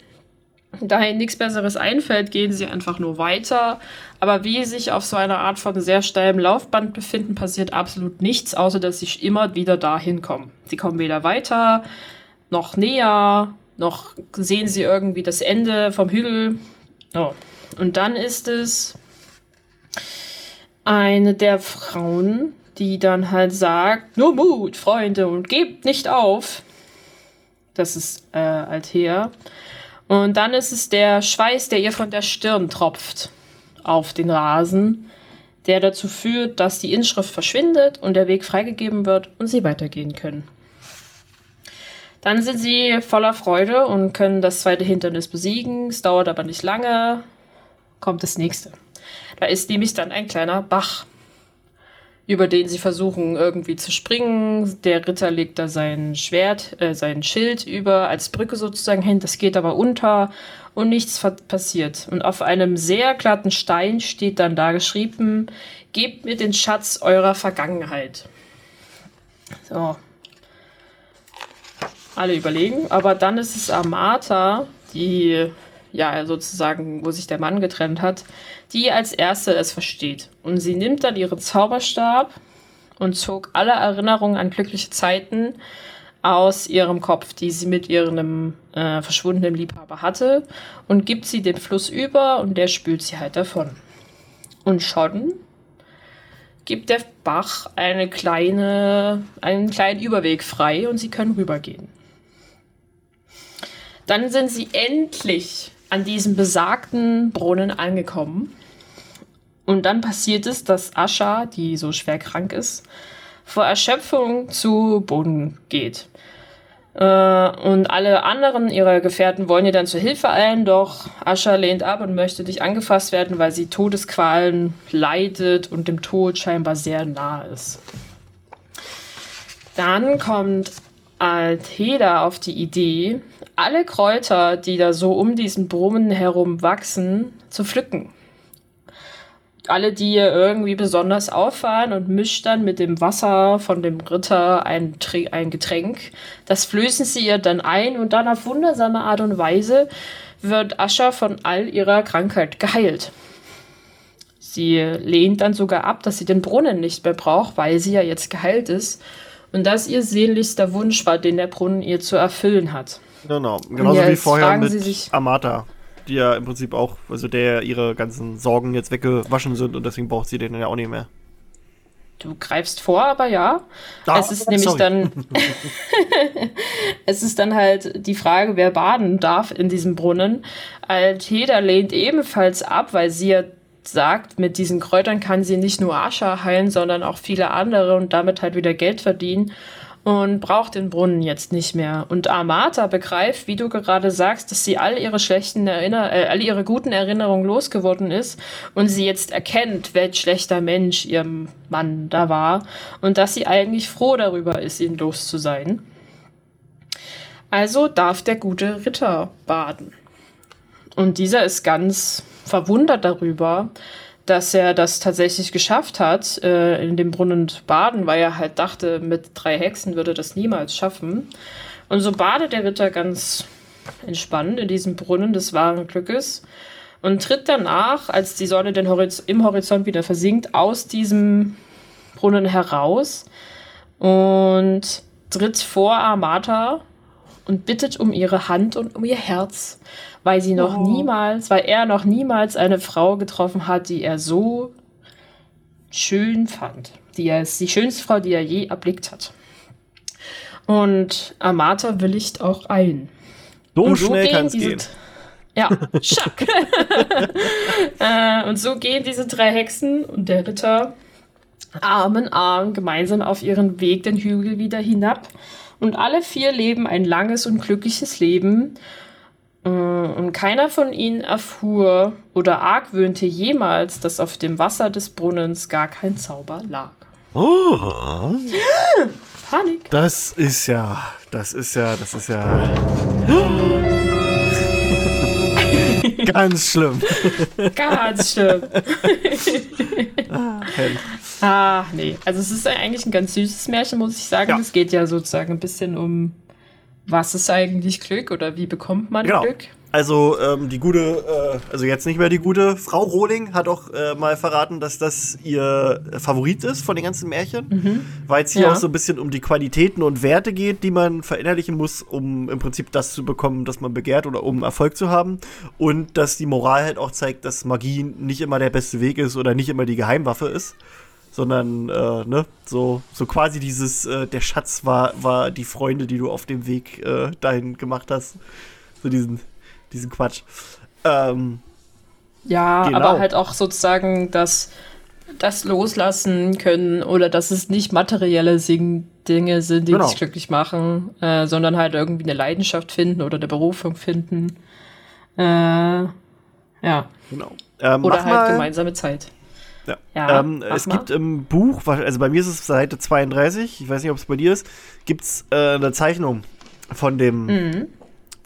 Da ihnen nichts Besseres einfällt, gehen sie einfach nur weiter. Aber wie sie sich auf so einer Art von sehr steilem Laufband befinden, passiert absolut nichts, außer dass sie immer wieder dahin kommen. Sie kommen weder weiter, noch näher, noch sehen sie irgendwie das Ende vom Hügel. Oh. Und dann ist es eine der Frauen, die dann halt sagt, nur Mut, Freunde, und gebt nicht auf. Das ist äh, Althea. Und dann ist es der Schweiß, der ihr von der Stirn tropft auf den Rasen, der dazu führt, dass die Inschrift verschwindet und der Weg freigegeben wird und sie weitergehen können. Dann sind sie voller Freude und können das zweite Hindernis besiegen. Es dauert aber nicht lange. Kommt das nächste. Da ist nämlich dann ein kleiner Bach über den sie versuchen irgendwie zu springen. Der Ritter legt da sein Schwert, äh, sein Schild über als Brücke sozusagen hin. Das geht aber unter und nichts passiert. Und auf einem sehr glatten Stein steht dann da geschrieben: Gebt mir den Schatz eurer Vergangenheit. So. Alle überlegen, aber dann ist es Amata, die ja sozusagen, wo sich der Mann getrennt hat, die als erste es versteht. Und sie nimmt dann ihren Zauberstab und zog alle Erinnerungen an glückliche Zeiten aus ihrem Kopf, die sie mit ihrem äh, verschwundenen Liebhaber hatte, und gibt sie dem Fluss über und der spült sie halt davon. Und schon gibt der Bach eine kleine, einen kleinen Überweg frei und sie können rübergehen. Dann sind sie endlich an diesem besagten Brunnen angekommen. Und dann passiert es, dass Ascha, die so schwer krank ist, vor Erschöpfung zu Boden geht. Äh, und alle anderen ihrer Gefährten wollen ihr dann zur Hilfe eilen, doch Ascha lehnt ab und möchte nicht angefasst werden, weil sie Todesqualen leidet und dem Tod scheinbar sehr nah ist. Dann kommt Altheda auf die Idee, alle Kräuter, die da so um diesen Brunnen herum wachsen, zu pflücken. Alle, die ihr irgendwie besonders auffallen und mischt dann mit dem Wasser von dem Ritter ein, ein Getränk. Das flößen sie ihr dann ein und dann auf wundersame Art und Weise wird Ascha von all ihrer Krankheit geheilt. Sie lehnt dann sogar ab, dass sie den Brunnen nicht mehr braucht, weil sie ja jetzt geheilt ist und das ihr sehnlichster Wunsch war, den der Brunnen ihr zu erfüllen hat. Genau, genauso wie vorher mit Amata, die ja im Prinzip auch, also der ihre ganzen Sorgen jetzt weggewaschen sind und deswegen braucht sie den ja auch nicht mehr. Du greifst vor, aber ja. Ah, es ist nämlich sorry. dann. es ist dann halt die Frage, wer baden darf in diesem Brunnen. Altheda lehnt ebenfalls ab, weil sie ja sagt, mit diesen Kräutern kann sie nicht nur Ascha heilen, sondern auch viele andere und damit halt wieder Geld verdienen und braucht den Brunnen jetzt nicht mehr. Und Amata begreift, wie du gerade sagst, dass sie all ihre schlechten Erinner äh, all ihre guten Erinnerungen losgeworden ist und sie jetzt erkennt, welch schlechter Mensch ihr Mann da war und dass sie eigentlich froh darüber ist, ihn los zu sein. Also darf der gute Ritter baden. Und dieser ist ganz verwundert darüber, dass er das tatsächlich geschafft hat, äh, in dem Brunnen zu baden, weil er halt dachte, mit drei Hexen würde das niemals schaffen. Und so badet der Ritter ganz entspannt in diesem Brunnen des wahren Glückes und tritt danach, als die Sonne den Horiz im Horizont wieder versinkt, aus diesem Brunnen heraus und tritt vor Amata und bittet um ihre Hand und um ihr Herz weil sie noch oh. niemals, weil er noch niemals eine Frau getroffen hat, die er so schön fand. Die er ist die schönste Frau, die er je erblickt hat. Und Amata willigt auch ein. So, und so schnell kann es gehen. Ja, schack. äh, und so gehen diese drei Hexen und der Ritter Arm in Arm gemeinsam auf ihren Weg den Hügel wieder hinab. Und alle vier leben ein langes und glückliches Leben und keiner von ihnen erfuhr oder argwöhnte jemals, dass auf dem Wasser des Brunnens gar kein Zauber lag. Oh. Panik. Das ist ja, das ist ja, das ist ja. Ganz schlimm. Ganz schlimm. ah, ah, nee. Also es ist eigentlich ein ganz süßes Märchen, muss ich sagen. Ja. Es geht ja sozusagen ein bisschen um, was ist eigentlich Glück oder wie bekommt man genau. Glück? Also ähm, die gute, äh, also jetzt nicht mehr die gute Frau Rohling hat auch äh, mal verraten, dass das ihr Favorit ist von den ganzen Märchen, mhm. weil es hier ja. auch so ein bisschen um die Qualitäten und Werte geht, die man verinnerlichen muss, um im Prinzip das zu bekommen, das man begehrt oder um Erfolg zu haben und dass die Moral halt auch zeigt, dass Magie nicht immer der beste Weg ist oder nicht immer die Geheimwaffe ist sondern äh, ne, so, so quasi dieses, äh, der Schatz war, war die Freunde, die du auf dem Weg äh, dahin gemacht hast. So diesen, diesen Quatsch. Ähm, ja, genau. aber halt auch sozusagen das, das loslassen können oder dass es nicht materielle Dinge sind, die genau. dich glücklich machen, äh, sondern halt irgendwie eine Leidenschaft finden oder eine Berufung finden. Äh, ja. Genau. Ähm, oder halt gemeinsame Zeit. Ja. ja ähm, es mal. gibt im Buch, also bei mir ist es Seite 32, ich weiß nicht, ob es bei dir ist, gibt es äh, eine Zeichnung von dem mhm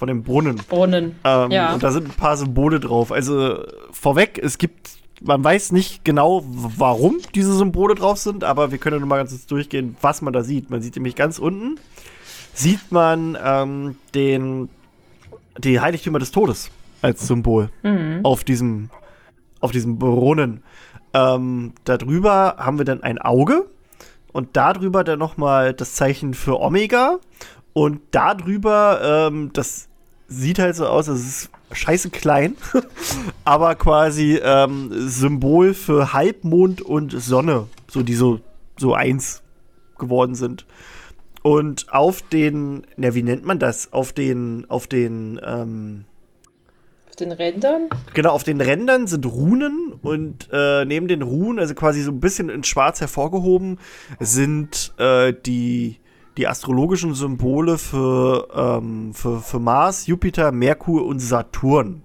von dem Brunnen. Brunnen. Ähm, ja. Und da sind ein paar Symbole drauf. Also vorweg, es gibt, man weiß nicht genau, warum diese Symbole drauf sind, aber wir können mal ganz kurz durchgehen, was man da sieht. Man sieht nämlich ganz unten, sieht man ähm, den, die Heiligtümer des Todes als Symbol mhm. auf diesem, auf diesem Brunnen. Ähm, darüber haben wir dann ein Auge und darüber dann nochmal das Zeichen für Omega und darüber ähm, das sieht halt so aus, es ist scheiße klein, aber quasi ähm, Symbol für Halbmond und Sonne, so die so, so eins geworden sind. Und auf den, na, wie nennt man das? Auf den, auf den, ähm, den Rändern? Genau, auf den Rändern sind Runen und äh, neben den Runen, also quasi so ein bisschen in schwarz hervorgehoben, sind äh, die die astrologischen Symbole für, ähm, für, für Mars, Jupiter, Merkur und Saturn.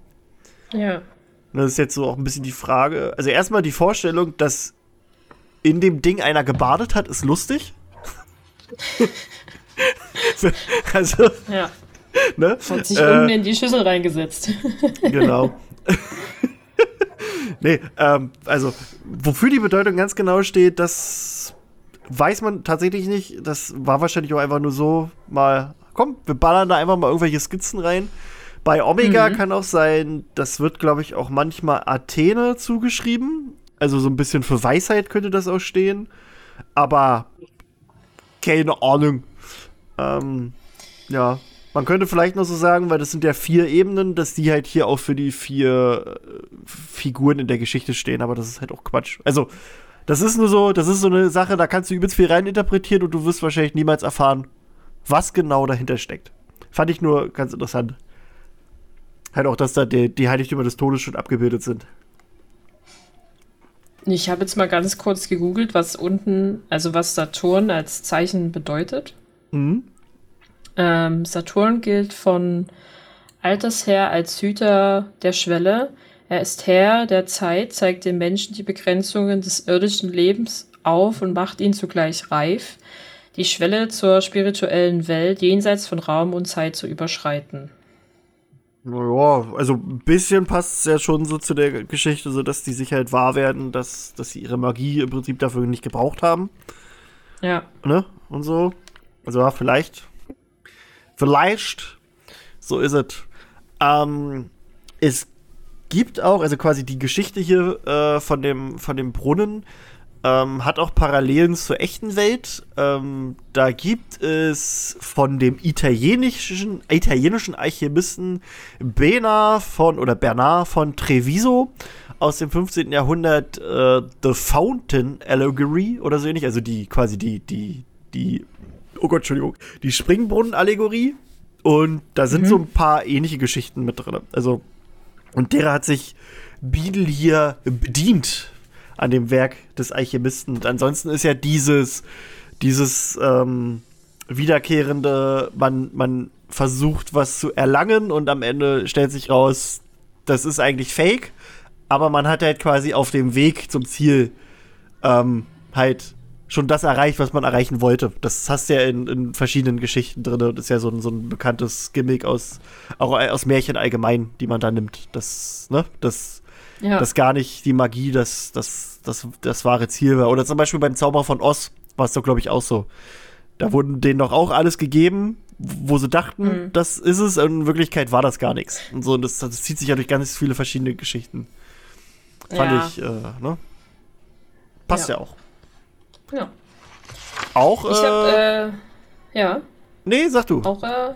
Ja. Das ist jetzt so auch ein bisschen die Frage. Also erstmal die Vorstellung, dass in dem Ding einer gebadet hat, ist lustig. also. Ja. Ne? Hat sich äh, unten in die Schüssel reingesetzt. genau. nee, ähm, also, wofür die Bedeutung ganz genau steht, das weiß man tatsächlich nicht. Das war wahrscheinlich auch einfach nur so mal, komm, wir ballern da einfach mal irgendwelche Skizzen rein. Bei Omega mhm. kann auch sein, das wird, glaube ich, auch manchmal Athene zugeschrieben. Also so ein bisschen für Weisheit könnte das auch stehen. Aber keine Ahnung. Ähm, ja. Man könnte vielleicht noch so sagen, weil das sind ja vier Ebenen, dass die halt hier auch für die vier äh, Figuren in der Geschichte stehen, aber das ist halt auch Quatsch. Also, das ist nur so, das ist so eine Sache, da kannst du übelst viel reininterpretieren und du wirst wahrscheinlich niemals erfahren, was genau dahinter steckt. Fand ich nur ganz interessant. Halt auch, dass da die, die Heiligtümer des Todes schon abgebildet sind. Ich habe jetzt mal ganz kurz gegoogelt, was unten, also was Saturn als Zeichen bedeutet. Mhm. Ähm, Saturn gilt von alters her als Hüter der Schwelle, er ist Herr der Zeit, zeigt den Menschen die Begrenzungen des irdischen Lebens auf und macht ihn zugleich reif, die Schwelle zur spirituellen Welt jenseits von Raum und Zeit zu überschreiten. Naja, also ein bisschen passt es ja schon so zu der Geschichte, so dass die sich halt wahr werden, dass, dass sie ihre Magie im Prinzip dafür nicht gebraucht haben. Ja. Ne? Und so. Also ja, vielleicht. Vielleicht. So ist es. Ähm, es gibt auch, also quasi die Geschichte hier äh, von, dem, von dem Brunnen ähm, hat auch Parallelen zur echten Welt. Ähm, da gibt es von dem italienischen, italienischen Alchemisten Bena von oder Bernard von Treviso aus dem 15. Jahrhundert äh, The Fountain Allegory oder so ähnlich, also die quasi die, die, die, oh Gott, Entschuldigung, die Springbrunnen-Allegorie. Und da sind mhm. so ein paar ähnliche Geschichten mit drin. Also und der hat sich Biedel hier bedient an dem Werk des Alchemisten. Und ansonsten ist ja dieses, dieses ähm, wiederkehrende, man, man versucht was zu erlangen und am Ende stellt sich raus, das ist eigentlich fake, aber man hat halt quasi auf dem Weg zum Ziel ähm, halt schon das erreicht, was man erreichen wollte. Das hast du ja in, in verschiedenen Geschichten drin. Das ist ja so ein, so ein bekanntes Gimmick aus, auch aus Märchen allgemein, die man da nimmt. Das, ne, das, ja. das gar nicht die Magie, das, das, das, das wahre Ziel war. Oder zum Beispiel beim Zauberer von Oz war es doch, glaube ich, auch so. Da wurden denen doch auch alles gegeben, wo sie dachten, mhm. das ist es. In Wirklichkeit war das gar nichts. Und so, und das, das zieht sich ja durch ganz viele verschiedene Geschichten. Fand ja. ich, äh, ne? Passt ja, ja auch. Ja. Auch, ich hab, äh, äh, ja. Nee, sag du. Auch, äh,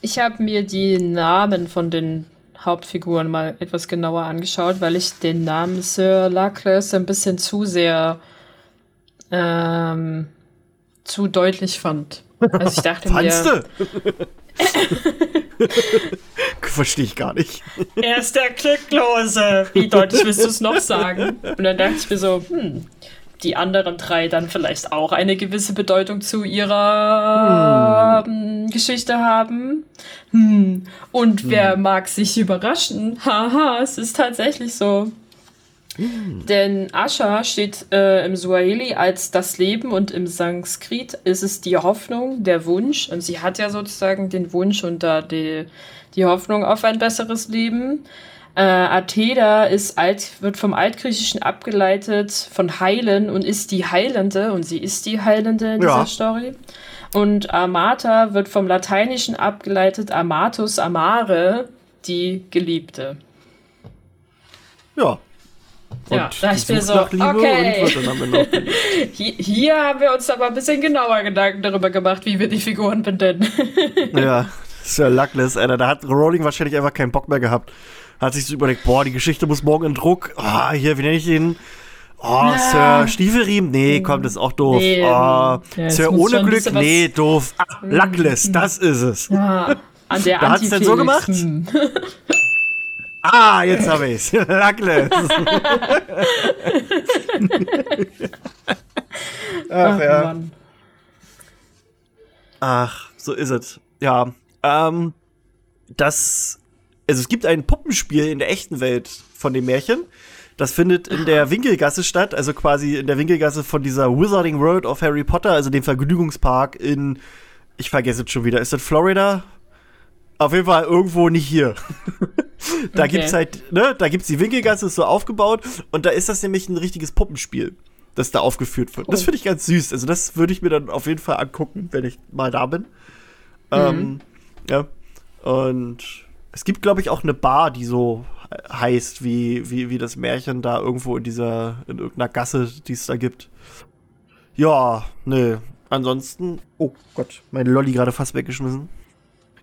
ich habe mir die Namen von den Hauptfiguren mal etwas genauer angeschaut, weil ich den Namen Sir Lacles ein bisschen zu sehr ähm, zu deutlich fand. Also ich dachte mir. Du? Verstehe ich gar nicht. Er ist der Glücklose. Wie deutlich willst du es noch sagen? Und dann dachte ich mir so, hm, die anderen drei dann vielleicht auch eine gewisse Bedeutung zu ihrer hm. Geschichte haben. Hm. Und hm. wer mag sich überraschen? Haha, es ist tatsächlich so. Hm. Denn Asha steht äh, im Suaheli als das Leben und im Sanskrit ist es die Hoffnung, der Wunsch. Und sie hat ja sozusagen den Wunsch und da die, die Hoffnung auf ein besseres Leben. Äh, Atheda ist alt, wird vom Altgriechischen abgeleitet von heilen und ist die Heilende und sie ist die Heilende in ja. dieser Story. Und Amata wird vom Lateinischen abgeleitet Amatus Amare, die Geliebte. Ja. Und ja, da ich mir so, okay. hier, hier, haben wir uns aber ein bisschen genauer Gedanken darüber gemacht, wie wir die Figuren benennen. ja, Sir Luckless, Alter. Da hat Rowling wahrscheinlich einfach keinen Bock mehr gehabt hat sich so überlegt, boah, die Geschichte muss morgen in Druck. Ah, hier, wie nenne ich ihn? Oh, ja. Sir Stiefelriemen? Nee, komm, das ist auch doof. Nee, oh, ja, Sir ohne Glück? Nee, doof. Ah, Luckless, das ist es. Ja, an der Da hat es denn so gemacht? Hm. ah, jetzt habe ich's. Luckless. Ach, ja. Mann. Ach, so ist es. Ja, ähm, das also es gibt ein Puppenspiel in der echten Welt von dem Märchen. Das findet in der Winkelgasse statt, also quasi in der Winkelgasse von dieser Wizarding World of Harry Potter, also dem Vergnügungspark in, ich vergesse es schon wieder, ist das Florida? Auf jeden Fall irgendwo nicht hier. da okay. gibt's halt, ne, da gibt's die Winkelgasse, ist so aufgebaut und da ist das nämlich ein richtiges Puppenspiel, das da aufgeführt wird. Oh. Das finde ich ganz süß. Also das würde ich mir dann auf jeden Fall angucken, wenn ich mal da bin. Mhm. Ähm, ja. Und es gibt, glaube ich, auch eine Bar, die so heißt, wie, wie, wie das Märchen da irgendwo in dieser, in irgendeiner Gasse, die es da gibt. Ja, ne. Ansonsten. Oh Gott, meine Lolli gerade fast weggeschmissen.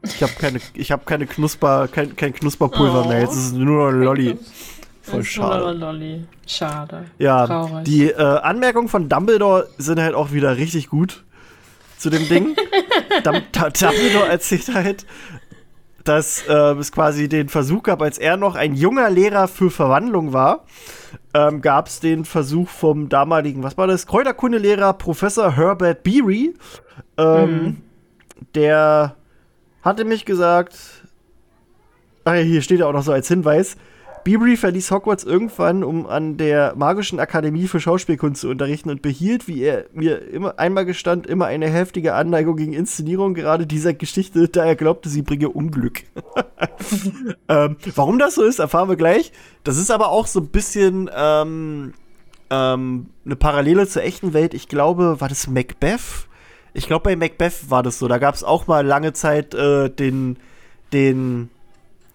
Ich habe keine, ich habe keine Knusper, kein, kein Knusperpulver oh. mehr. Jetzt ist es nur noch ein Lolli. Voll schade. Lolli. Schade. Ja, Traurig. die äh, Anmerkungen von Dumbledore sind halt auch wieder richtig gut zu dem Ding. Dumbledore erzählt halt, dass äh, es quasi den Versuch gab, als er noch ein junger Lehrer für Verwandlung war, ähm, gab es den Versuch vom damaligen, was war das, Kräuterkundelehrer Professor Herbert Beery. Ähm, mhm. Der hatte mich gesagt, ach ja, hier steht ja auch noch so als Hinweis, Beery verließ Hogwarts irgendwann, um an der Magischen Akademie für Schauspielkunst zu unterrichten und behielt, wie er mir immer einmal gestand, immer eine heftige Anneigung gegen Inszenierung gerade dieser Geschichte, da er glaubte, sie bringe Unglück. ähm, warum das so ist, erfahren wir gleich. Das ist aber auch so ein bisschen ähm, ähm, eine Parallele zur echten Welt. Ich glaube, war das Macbeth? Ich glaube, bei Macbeth war das so. Da gab es auch mal lange Zeit äh, den, den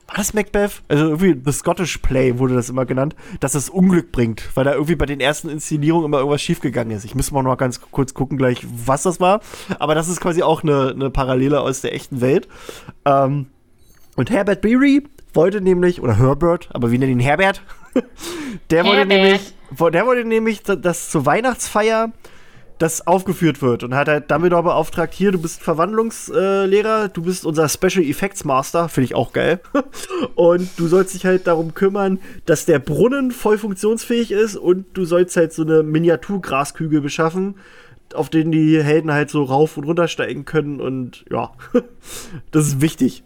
war das Macbeth? Also irgendwie The Scottish Play wurde das immer genannt, dass es Unglück bringt, weil da irgendwie bei den ersten Inszenierungen immer irgendwas schiefgegangen ist. Ich muss mal noch ganz kurz gucken gleich, was das war. Aber das ist quasi auch eine, eine Parallele aus der echten Welt. Ähm, und Herbert Beery wollte nämlich, oder Herbert, aber wir nennen ihn Herbert, der wollte nämlich, der wollte nämlich, dass zur Weihnachtsfeier das aufgeführt wird und hat halt Dumbledore beauftragt, hier, du bist Verwandlungslehrer, äh, du bist unser Special Effects Master, finde ich auch geil. und du sollst dich halt darum kümmern, dass der Brunnen voll funktionsfähig ist und du sollst halt so eine Miniatur-Graskügel beschaffen, auf denen die Helden halt so rauf und runter steigen können und ja, das ist wichtig.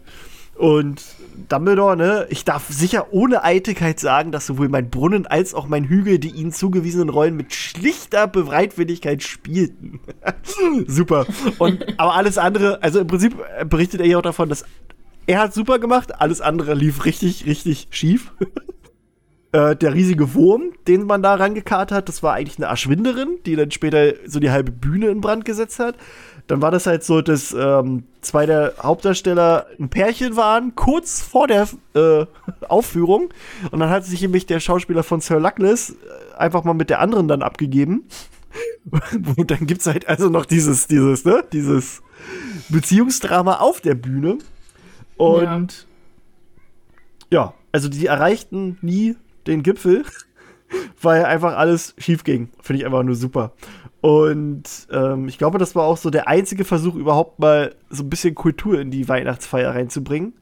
Und Dumbledore, ne, ich darf sicher ohne Eitelkeit sagen, dass sowohl mein Brunnen als auch mein Hügel die ihnen zugewiesenen Rollen mit schlichter Bereitwilligkeit spielten. super. Und, aber alles andere, also im Prinzip berichtet er ja auch davon, dass er hat super gemacht, alles andere lief richtig, richtig schief. äh, der riesige Wurm, den man da rangekarrt hat, das war eigentlich eine Erschwinderin, die dann später so die halbe Bühne in Brand gesetzt hat. Dann war das halt so, dass ähm, zwei der Hauptdarsteller ein Pärchen waren, kurz vor der äh, Aufführung. Und dann hat sich nämlich der Schauspieler von Sir Luckless äh, einfach mal mit der anderen dann abgegeben. Und dann gibt's halt also noch dieses, dieses, ne, dieses Beziehungsdrama auf der Bühne. Und ja, ja also die erreichten nie den Gipfel, weil einfach alles schief ging. Finde ich einfach nur super. Und ähm, ich glaube, das war auch so der einzige Versuch, überhaupt mal so ein bisschen Kultur in die Weihnachtsfeier reinzubringen.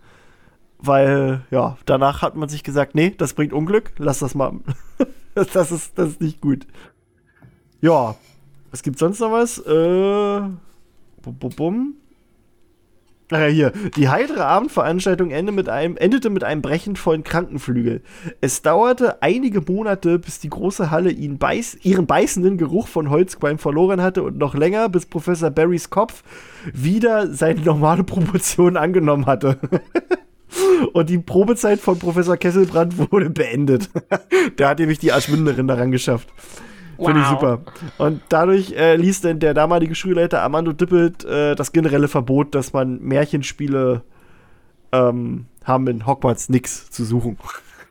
Weil, ja, danach hat man sich gesagt, nee, das bringt Unglück, lass das mal. das, ist, das ist nicht gut. Ja, was gibt's sonst noch was? Äh, bum, bum, bum. Ach ja, hier. Die heitere Abendveranstaltung endete mit, einem, endete mit einem brechend vollen Krankenflügel. Es dauerte einige Monate, bis die große Halle beiß, ihren beißenden Geruch von Holzqualm verloren hatte und noch länger, bis Professor Barrys Kopf wieder seine normale Proportion angenommen hatte. und die Probezeit von Professor Kesselbrand wurde beendet. Der hat nämlich die Erschwinderin daran geschafft. Wow. Finde ich super. Und dadurch äh, ließ dann der damalige Schulleiter Armando Dippelt äh, das generelle Verbot, dass man Märchenspiele ähm, haben in Hogwarts nichts zu suchen.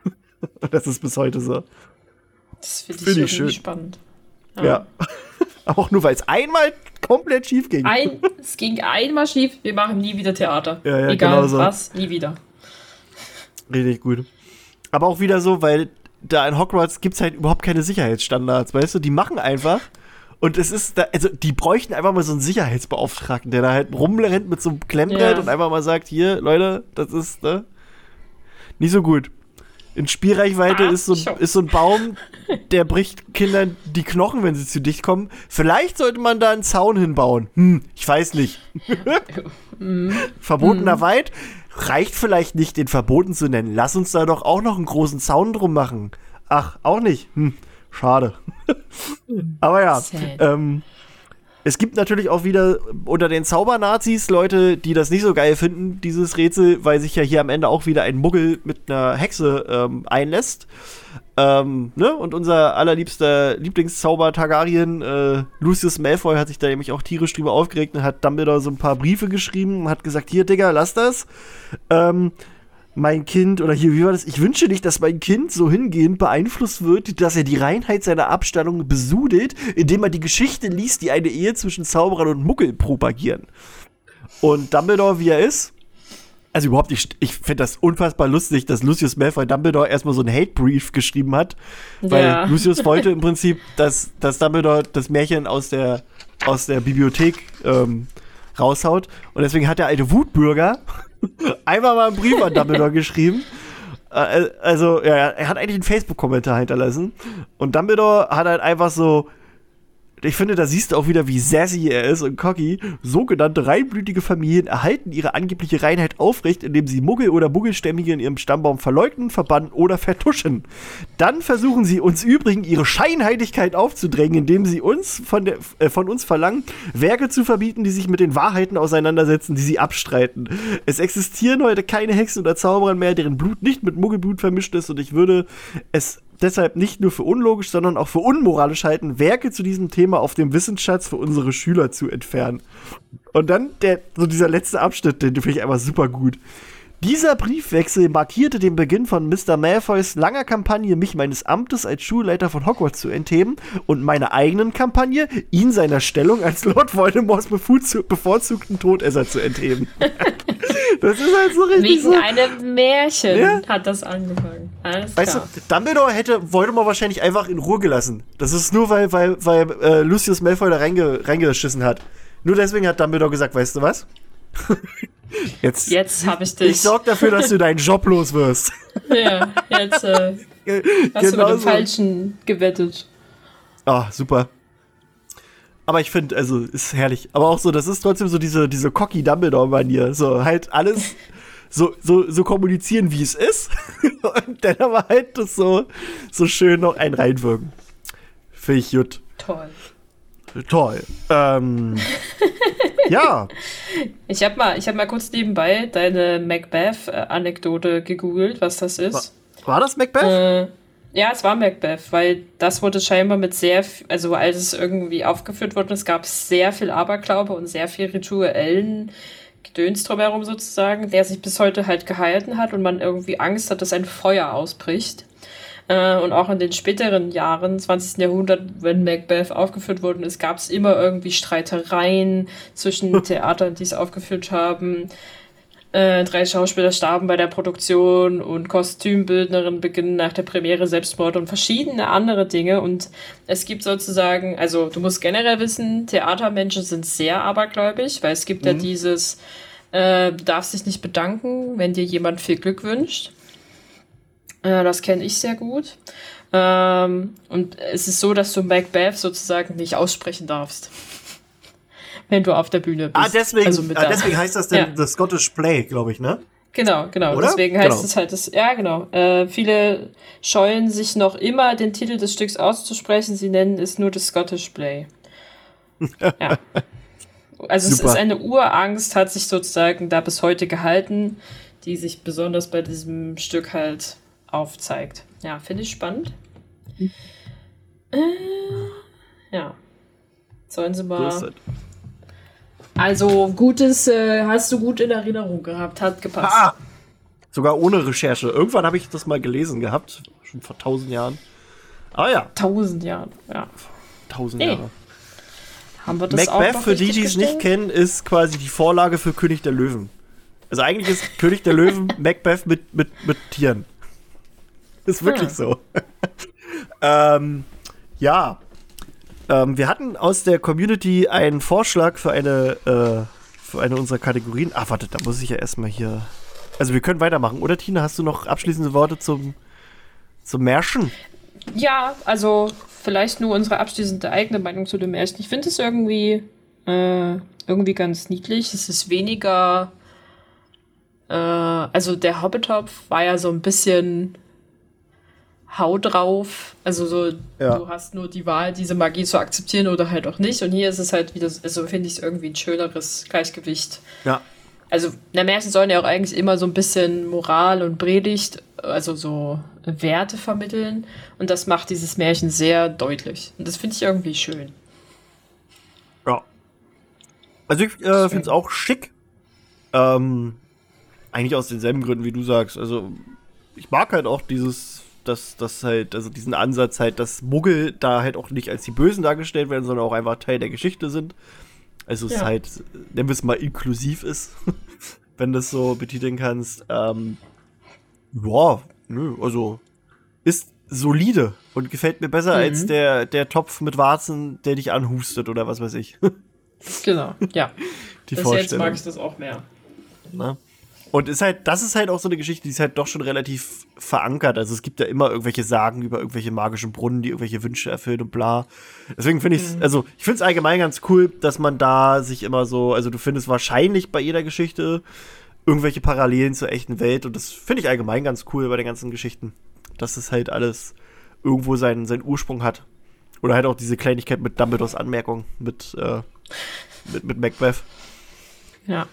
das ist bis heute so. Das finde ich, find ich schön. spannend. Ja. ja. Auch nur, weil es einmal komplett schief ging. Ein, es ging einmal schief, wir machen nie wieder Theater. Ja, ja, Egal genau so. was, nie wieder. Richtig gut. Aber auch wieder so, weil da in Hogwarts gibt es halt überhaupt keine Sicherheitsstandards, weißt du? Die machen einfach. Und es ist da, also die bräuchten einfach mal so einen Sicherheitsbeauftragten, der da halt rumrennt mit so einem Klemmbrett ja. und einfach mal sagt, hier, Leute, das ist, ne? Nicht so gut. In Spielreichweite ah, ist, so, ist so ein Baum, der bricht Kindern die Knochen, wenn sie zu dicht kommen. Vielleicht sollte man da einen Zaun hinbauen. Hm, ich weiß nicht. Verbotener mhm. Wald reicht vielleicht nicht, den verboten zu nennen. Lass uns da doch auch noch einen großen Zaun drum machen. Ach, auch nicht. Hm, schade. Aber ja, ähm, es gibt natürlich auch wieder unter den Zaubernazis Leute, die das nicht so geil finden, dieses Rätsel, weil sich ja hier am Ende auch wieder ein Muggel mit einer Hexe ähm, einlässt. Ähm, ne? Und unser allerliebster Lieblingszauber Targaryen, äh, Lucius Malfoy, hat sich da nämlich auch tierisch drüber aufgeregt und hat Dumbledore so ein paar Briefe geschrieben und hat gesagt, hier, Digga, lass das. Ähm, mein Kind, oder hier, wie war das? Ich wünsche nicht, dass mein Kind so hingehend beeinflusst wird, dass er die Reinheit seiner Abstammung besudelt, indem er die Geschichte liest, die eine Ehe zwischen Zauberern und Muggel propagieren. Und Dumbledore, wie er ist, also überhaupt, ich, ich finde das unfassbar lustig, dass Lucius Malfoy Dumbledore erstmal so einen Hate-Brief geschrieben hat, weil ja. Lucius wollte im Prinzip, dass, dass Dumbledore das Märchen aus der, aus der Bibliothek ähm, raushaut und deswegen hat der alte Wutbürger einfach mal einen Brief an Dumbledore geschrieben. Äh, also, ja, er hat eigentlich einen Facebook-Kommentar hinterlassen und Dumbledore hat halt einfach so ich finde, da siehst du auch wieder, wie sassy er ist und cocky. Sogenannte reinblütige Familien erhalten ihre angebliche Reinheit aufrecht, indem sie Muggel oder Muggelstämmige in ihrem Stammbaum verleugnen, verbannen oder vertuschen. Dann versuchen sie uns übrigens ihre Scheinheiligkeit aufzudrängen, indem sie uns von, der, äh, von uns verlangen, Werke zu verbieten, die sich mit den Wahrheiten auseinandersetzen, die sie abstreiten. Es existieren heute keine Hexen oder Zauberer mehr, deren Blut nicht mit Muggelblut vermischt ist und ich würde es deshalb nicht nur für unlogisch, sondern auch für unmoralisch halten, Werke zu diesem Thema auf dem Wissensschatz für unsere Schüler zu entfernen. Und dann der, so dieser letzte Abschnitt, den finde ich einfach super gut. Dieser Briefwechsel markierte den Beginn von Mr. Malfoys langer Kampagne, mich meines Amtes als Schulleiter von Hogwarts zu entheben und meiner eigenen Kampagne, ihn seiner Stellung als Lord Voldemorts bevorzugten Todesser zu entheben. das ist halt so richtig Wegen so. einem Märchen ja? hat das angefangen. Alles weißt klar. du, Dumbledore hätte Voldemort wahrscheinlich einfach in Ruhe gelassen. Das ist nur, weil, weil, weil äh, Lucius Malfoy da reinge reingeschissen hat. Nur deswegen hat Dumbledore gesagt, weißt du was? Jetzt, jetzt habe ich dich. Ich sorge dafür, dass du deinen Job los wirst. Ja, jetzt äh, hast genau du mit dem Falschen gewettet. Ah, super. Aber ich finde, also, ist herrlich. Aber auch so, das ist trotzdem so diese, diese cocky Dumbledore-Manier. So, halt alles so, so, so kommunizieren, wie es ist. und dann aber halt das so, so schön noch ein reinwirken. Finde ich gut. Toll. Toll. Ähm, ja. Ich habe mal, hab mal kurz nebenbei deine Macbeth-Anekdote gegoogelt, was das ist. War, war das Macbeth? Äh, ja, es war Macbeth, weil das wurde scheinbar mit sehr, also als es irgendwie aufgeführt wurde, es gab sehr viel Aberglaube und sehr viel rituellen Gedöns drumherum sozusagen, der sich bis heute halt gehalten hat und man irgendwie Angst hat, dass ein Feuer ausbricht. Äh, und auch in den späteren Jahren, 20. Jahrhundert, wenn Macbeth aufgeführt worden ist, gab es immer irgendwie Streitereien zwischen Theatern, die es aufgeführt haben. Äh, drei Schauspieler starben bei der Produktion und Kostümbildnerin beginnen nach der Premiere Selbstmord und verschiedene andere Dinge. Und es gibt sozusagen, also du musst generell wissen, Theatermenschen sind sehr abergläubig, weil es gibt mhm. ja dieses, äh, du darfst dich nicht bedanken, wenn dir jemand viel Glück wünscht. Äh, das kenne ich sehr gut. Ähm, und es ist so, dass du Macbeth sozusagen nicht aussprechen darfst wenn du auf der Bühne bist. Ah, deswegen, also ah, deswegen heißt das denn ja. The Scottish Play, glaube ich, ne? Genau, genau. Oder? Deswegen heißt genau. es halt das, ja, genau. Äh, viele scheuen sich noch immer, den Titel des Stücks auszusprechen. Sie nennen es nur The Scottish Play. ja. Also Super. es ist eine Urangst, hat sich sozusagen da bis heute gehalten, die sich besonders bei diesem Stück halt aufzeigt. Ja, finde ich spannend. Äh, ja. Sollen sie mal also gutes äh, hast du gut in Erinnerung gehabt, hat gepasst. Ah, sogar ohne Recherche. Irgendwann habe ich das mal gelesen gehabt, schon vor tausend Jahren. Ah ja. Tausend Jahren, ja. Tausend Jahre. Haben wir das Macbeth, für die, die es nicht kennen, ist quasi die Vorlage für König der Löwen. Also eigentlich ist König der Löwen Macbeth mit, mit, mit Tieren. Ist wirklich so. ähm, ja, ähm, wir hatten aus der Community einen Vorschlag für eine, äh, für eine unserer Kategorien. Ah, warte, da muss ich ja erstmal hier. Also wir können weitermachen, oder Tina? Hast du noch abschließende Worte zum, zum Märchen? Ja, also vielleicht nur unsere abschließende eigene Meinung zu dem Märchen. Ich finde es irgendwie, äh, irgendwie ganz niedlich. Es ist weniger. Äh, also der Hobbitopf war ja so ein bisschen hau drauf. Also so, ja. du hast nur die Wahl, diese Magie zu akzeptieren oder halt auch nicht. Und hier ist es halt wieder, also finde ich es irgendwie ein schöneres Gleichgewicht. Ja. Also, na, Märchen sollen ja auch eigentlich immer so ein bisschen Moral und Predigt, also so Werte vermitteln. Und das macht dieses Märchen sehr deutlich. Und das finde ich irgendwie schön. Ja. Also ich äh, finde es auch schick. Ähm, eigentlich aus denselben Gründen, wie du sagst. Also ich mag halt auch dieses dass das halt, also diesen Ansatz halt, dass Muggel da halt auch nicht als die Bösen dargestellt werden, sondern auch einfach Teil der Geschichte sind. Also es ja. halt, nennen wir es mal inklusiv ist, wenn du es so betiteln kannst. Ähm, ja, nö, also ist solide und gefällt mir besser mhm. als der, der Topf mit Warzen, der dich anhustet oder was weiß ich. genau, ja. Die Bis jetzt mag ich das auch mehr. Na? Und ist halt, das ist halt auch so eine Geschichte, die ist halt doch schon relativ verankert. Also es gibt ja immer irgendwelche Sagen über irgendwelche magischen Brunnen, die irgendwelche Wünsche erfüllen und bla. Deswegen finde ich es, mhm. also ich finde es allgemein ganz cool, dass man da sich immer so, also du findest wahrscheinlich bei jeder Geschichte irgendwelche Parallelen zur echten Welt und das finde ich allgemein ganz cool bei den ganzen Geschichten. Dass es halt alles irgendwo seinen, seinen Ursprung hat. Oder halt auch diese Kleinigkeit mit Dumbledores Anmerkung mit, äh, mit, mit Macbeth. Ja.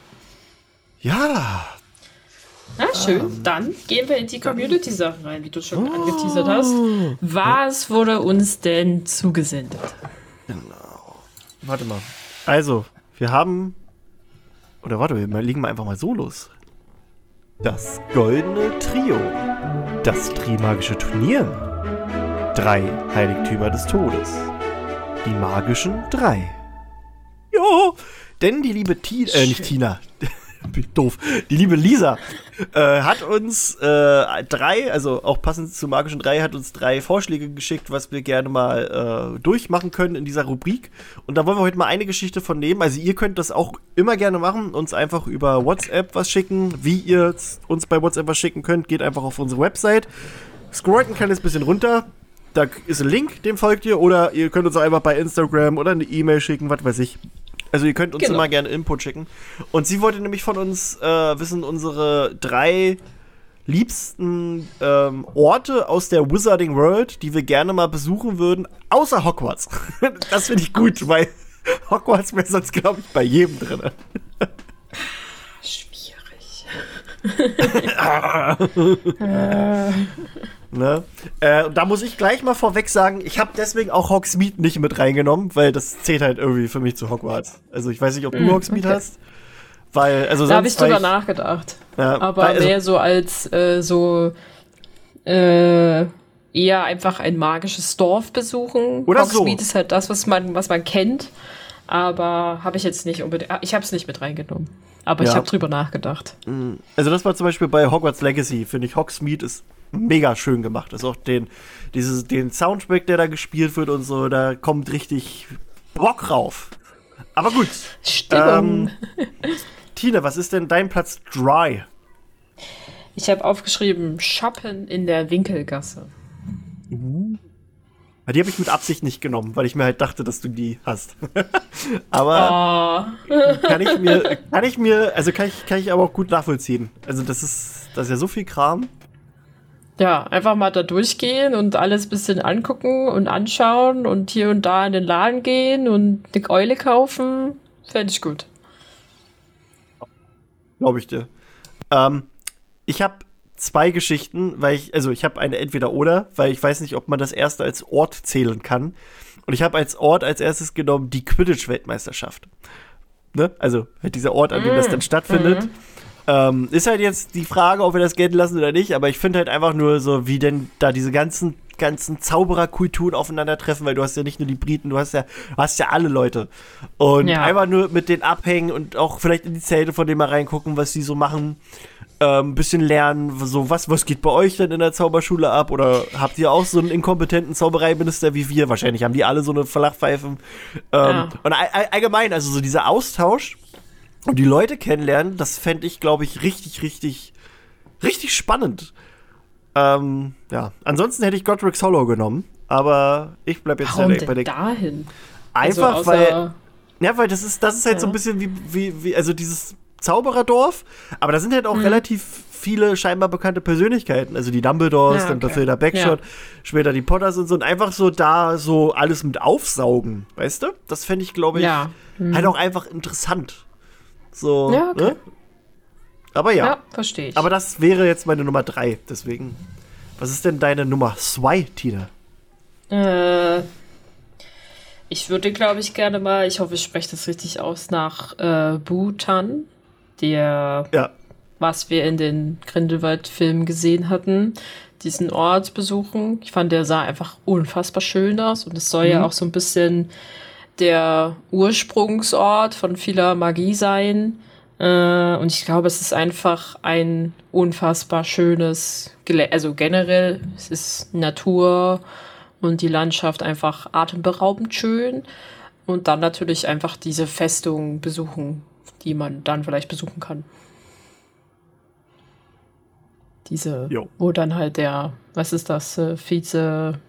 Ja, na, schön. Ähm, dann gehen wir in die Community-Sachen rein, wie du schon oh. angeteasert hast. Was wurde uns denn zugesendet? Genau. Warte mal. Also, wir haben. Oder warte, wir legen mal einfach mal so los. Das Goldene Trio. Das Trimagische Turnier. Drei Heiligtümer des Todes. Die magischen drei. Jo, denn die liebe Tina, äh, nicht Tina, bin doof. Die liebe Lisa äh, hat uns äh, drei, also auch passend zu magischen drei, hat uns drei Vorschläge geschickt, was wir gerne mal äh, durchmachen können in dieser Rubrik. Und da wollen wir heute mal eine Geschichte von nehmen. Also ihr könnt das auch immer gerne machen, uns einfach über WhatsApp was schicken. Wie ihr uns bei WhatsApp was schicken könnt, geht einfach auf unsere Website. Scrollt ein kleines bisschen runter. Da ist ein Link, dem folgt ihr. Oder ihr könnt uns auch einfach bei Instagram oder eine E-Mail schicken, was weiß ich. Also ihr könnt uns genau. immer gerne Input schicken. Und sie wollte nämlich von uns äh, wissen, unsere drei liebsten ähm, Orte aus der Wizarding World, die wir gerne mal besuchen würden, außer Hogwarts. das finde ich gut, weil Hogwarts wäre sonst, glaube ich, bei jedem drin. Schwierig. ne? äh, da muss ich gleich mal vorweg sagen, ich habe deswegen auch Hogsmeade nicht mit reingenommen, weil das zählt halt irgendwie für mich zu Hogwarts. Also ich weiß nicht, ob du mm, Hogsmeade okay. hast. Weil, also da habe ich drüber nachgedacht. Ja, aber weil, also, mehr so als äh, so äh, eher einfach ein magisches Dorf besuchen. Oder Hogsmeade so. ist halt das, was man, was man kennt. Aber habe ich jetzt nicht unbedingt. Ich habe es nicht mit reingenommen. Aber ja. ich habe drüber nachgedacht. Mm. Also das war zum Beispiel bei Hogwarts Legacy, finde ich, Hogsmeade ist mega schön gemacht. Das ist auch den, dieses, den Soundtrack, der da gespielt wird und so, da kommt richtig Bock rauf. Aber gut. Stimmung. Ähm, Tina, was ist denn dein Platz Dry? Ich habe aufgeschrieben Shoppen in der Winkelgasse. Uh. Die habe ich mit Absicht nicht genommen, weil ich mir halt dachte, dass du die hast. aber oh. kann ich mir, kann ich mir, also kann ich, kann ich aber auch gut nachvollziehen. Also das ist, das ist ja so viel Kram. Ja, einfach mal da durchgehen und alles ein bisschen angucken und anschauen und hier und da in den Laden gehen und eine Eule kaufen. Fände ich gut. Glaube ich dir. Ähm, ich habe zwei Geschichten, weil ich, also ich habe eine entweder-oder, weil ich weiß nicht, ob man das erste als Ort zählen kann. Und ich habe als Ort als erstes genommen die Quidditch-Weltmeisterschaft. Ne? Also halt dieser Ort, an dem das dann mm, stattfindet. Mhm. Ähm, ist halt jetzt die Frage, ob wir das gelten lassen oder nicht, aber ich finde halt einfach nur so, wie denn da diese ganzen ganzen Zaubererkulturen aufeinandertreffen, weil du hast ja nicht nur die Briten, du hast ja, hast ja alle Leute. Und ja. einfach nur mit denen abhängen und auch vielleicht in die Zelte von denen mal reingucken, was die so machen. Ein ähm, bisschen lernen, so was, was geht bei euch denn in der Zauberschule ab? Oder habt ihr auch so einen inkompetenten Zaubereiminister wie wir? Wahrscheinlich haben die alle so eine Verlachpfeifen. Ähm, ja. Und allgemein, also so dieser Austausch und die Leute kennenlernen, das fände ich, glaube ich, richtig, richtig, richtig spannend. Ähm, ja, ansonsten hätte ich Godric's Hollow genommen, aber ich bleibe jetzt Warum bei der. dahin? Einfach also weil. Ja, weil das ist, das ist halt ja. so ein bisschen wie, wie, wie, also dieses Zaubererdorf, aber da sind halt auch mhm. relativ viele scheinbar bekannte Persönlichkeiten. Also die Dumbledores, ja, okay. dann Filter Backshot, ja. später die Potters und so. Und einfach so da so alles mit aufsaugen, weißt du? Das fände ich, glaube ich, ja. mhm. halt auch einfach interessant. So, ja, okay. ne? Aber ja. Ja, verstehe ich. Aber das wäre jetzt meine Nummer drei, deswegen. Was ist denn deine Nummer zwei, Tina? Äh, ich würde, glaube ich, gerne mal, ich hoffe, ich spreche das richtig aus, nach äh, Bhutan, der, ja. was wir in den Grindelwald-Filmen gesehen hatten, diesen Ort besuchen. Ich fand, der sah einfach unfassbar schön aus und es soll mhm. ja auch so ein bisschen der Ursprungsort von vieler Magie sein. Äh, und ich glaube, es ist einfach ein unfassbar schönes, Gelä also generell, es ist Natur und die Landschaft einfach atemberaubend schön. Und dann natürlich einfach diese Festung besuchen, die man dann vielleicht besuchen kann. Diese, jo. wo dann halt der, was ist das, äh, Vize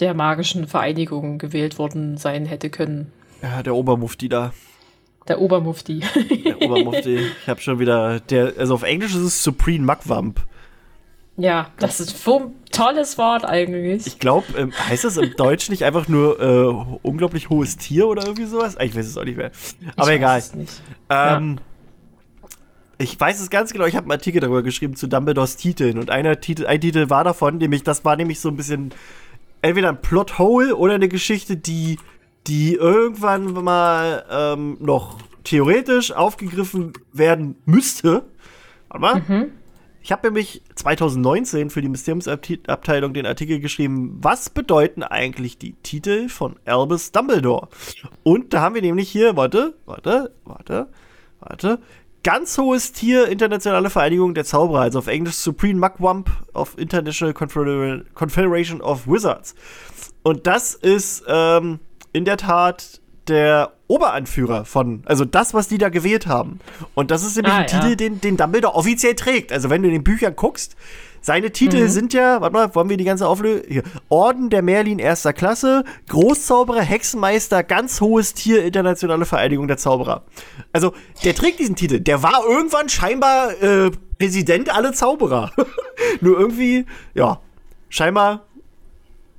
der magischen Vereinigung gewählt worden sein hätte können. Ja, der Obermufti da. Der Obermufti. Der Obermufti. Ich habe schon wieder. Der, also auf Englisch ist es Supreme Mugwump. Ja, das ist ein tolles Wort eigentlich. Ich glaube, ähm, heißt das im Deutschen nicht einfach nur äh, unglaublich hohes Tier oder irgendwie sowas? Ich weiß es auch nicht mehr. Aber ich egal. Weiß es nicht. Ähm, ja. Ich weiß es ganz genau, ich habe einen Artikel darüber geschrieben zu Dumbledores Titeln und einer Titel, ein Titel war davon, nämlich, das war nämlich so ein bisschen entweder ein Plothole oder eine Geschichte, die die irgendwann mal ähm, noch theoretisch aufgegriffen werden müsste. Warte mal. Mhm. Ich habe nämlich 2019 für die Mysteriumsabteilung den Artikel geschrieben, was bedeuten eigentlich die Titel von Albus Dumbledore? Und da haben wir nämlich hier, warte, warte, warte, warte, ganz hohes Tier, internationale Vereinigung der Zauberer, also auf Englisch Supreme Mugwump of International Confederation of Wizards. Und das ist ähm, in der Tat der Oberanführer von, also das, was die da gewählt haben. Und das ist nämlich ah, ein ja. Titel, den, den Dumbledore offiziell trägt. Also wenn du in den Büchern guckst, Seine Titel mhm. sind ja, warte mal, wollen wir die ganze Auflösung? Hier. Orden der Merlin erster Klasse, Großzauberer, Hexenmeister, ganz hohes Tier, internationale Vereinigung der Zauberer. Also, der trägt diesen Titel. Der war irgendwann scheinbar äh, Präsident alle Zauberer. Nur irgendwie, ja, scheinbar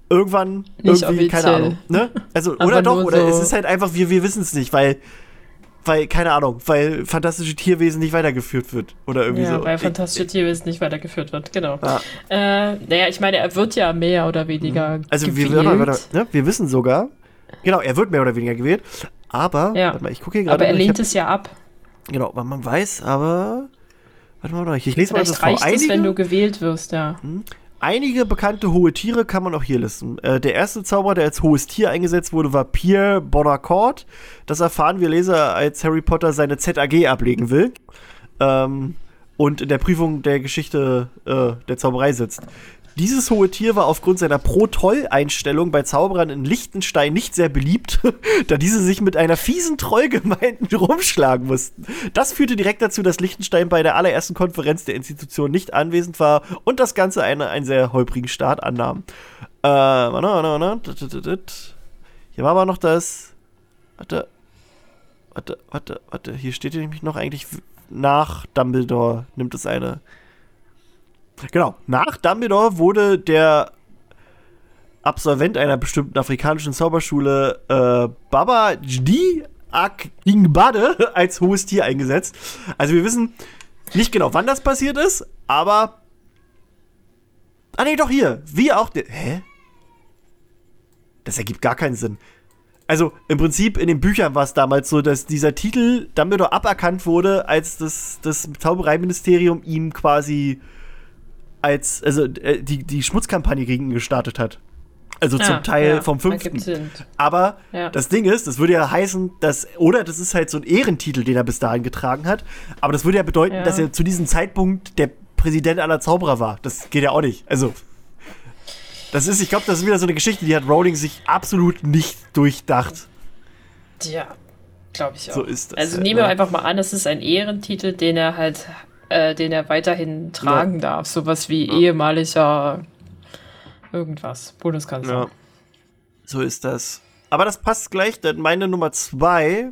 irgendwann nicht irgendwie, offiziell. keine Ahnung. Ne? Also, oder doch, oder so es ist halt einfach, wir, wir wissen es nicht, weil weil, keine Ahnung, weil fantastische Tierwesen nicht weitergeführt wird. Oder irgendwie ja, so. Weil fantastische Tierwesen nicht weitergeführt wird, genau. Ja. Äh, naja, ich meine, er wird ja mehr oder weniger. Mhm. Also gewählt. wir, warte, ne? wir wissen sogar, genau, er wird mehr oder weniger gewählt. Aber, ja. warte mal, ich gucke hier gerade. Aber er lehnt hab, es ja ab. Genau, weil man weiß, aber. Warte mal, ich, ich lese mal das reicht vor. Einige, es, wenn du gewählt wirst, ja. Hm? Einige bekannte hohe Tiere kann man auch hier listen. Äh, der erste Zauberer, der als hohes Tier eingesetzt wurde, war Pierre Bonacourt. Das erfahren wir Leser, als Harry Potter seine ZAG ablegen will. Ähm, und in der Prüfung der Geschichte äh, der Zauberei sitzt. Dieses hohe Tier war aufgrund seiner Pro-Toll-Einstellung bei Zauberern in Liechtenstein nicht sehr beliebt, da diese sich mit einer fiesen Trollgemeinde rumschlagen mussten. Das führte direkt dazu, dass Liechtenstein bei der allerersten Konferenz der Institution nicht anwesend war und das Ganze eine, einen sehr holprigen Start annahm. Äh, warte, warte, warte. Hier war aber noch das. Warte. Warte, warte, warte. Hier steht nämlich noch eigentlich nach Dumbledore nimmt es eine Genau. Nach Dumbledore wurde der Absolvent einer bestimmten afrikanischen Zauberschule äh, Baba Jdi Akingbade als hohes Tier eingesetzt. Also wir wissen nicht genau, wann das passiert ist, aber Ah nee, doch hier. Wie auch Hä? Das ergibt gar keinen Sinn. Also im Prinzip in den Büchern war es damals so, dass dieser Titel Dumbledore aberkannt wurde, als das, das Zaubereiministerium ihm quasi als, also äh, die, die Schmutzkampagne gegen ihn gestartet hat. Also ja, zum Teil ja, vom fünften. Aber ja. das Ding ist, das würde ja heißen, dass, oder das ist halt so ein Ehrentitel, den er bis dahin getragen hat. Aber das würde ja bedeuten, dass er zu diesem Zeitpunkt der Präsident aller Zauberer war. Das geht ja auch nicht. Also, das ist, ich glaube, das ist wieder so eine Geschichte, die hat Rowling sich absolut nicht durchdacht. Ja, glaube ich auch. So ist das. Also halt, nehmen wir ne? einfach mal an, es ist ein Ehrentitel, den er halt äh, den er weiterhin tragen ja. darf. Sowas wie ja. ehemaliger irgendwas, Bundeskanzler. Ja. So ist das. Aber das passt gleich, denn meine Nummer zwei.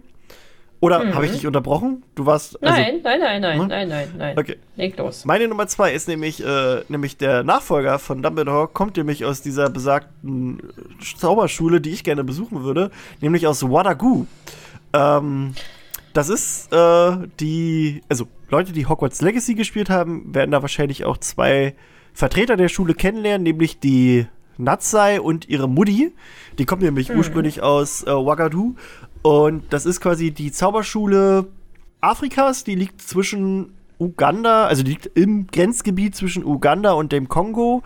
Oder mhm. habe ich dich unterbrochen? Du warst. Also, nein, nein, nein, nein, hm? nein, nein, nein. Okay. Leg los. Meine Nummer zwei ist nämlich, äh, nämlich der Nachfolger von Dumbledore, kommt nämlich aus dieser besagten Zauberschule, die ich gerne besuchen würde, nämlich aus Wadagu. Ähm, das ist äh, die, also Leute, die Hogwarts Legacy gespielt haben, werden da wahrscheinlich auch zwei Vertreter der Schule kennenlernen, nämlich die Natsai und ihre Mutti. Die kommen nämlich mhm. ursprünglich aus äh, Wagadu. Und das ist quasi die Zauberschule Afrikas, die liegt zwischen Uganda, also die liegt im Grenzgebiet zwischen Uganda und dem Kongo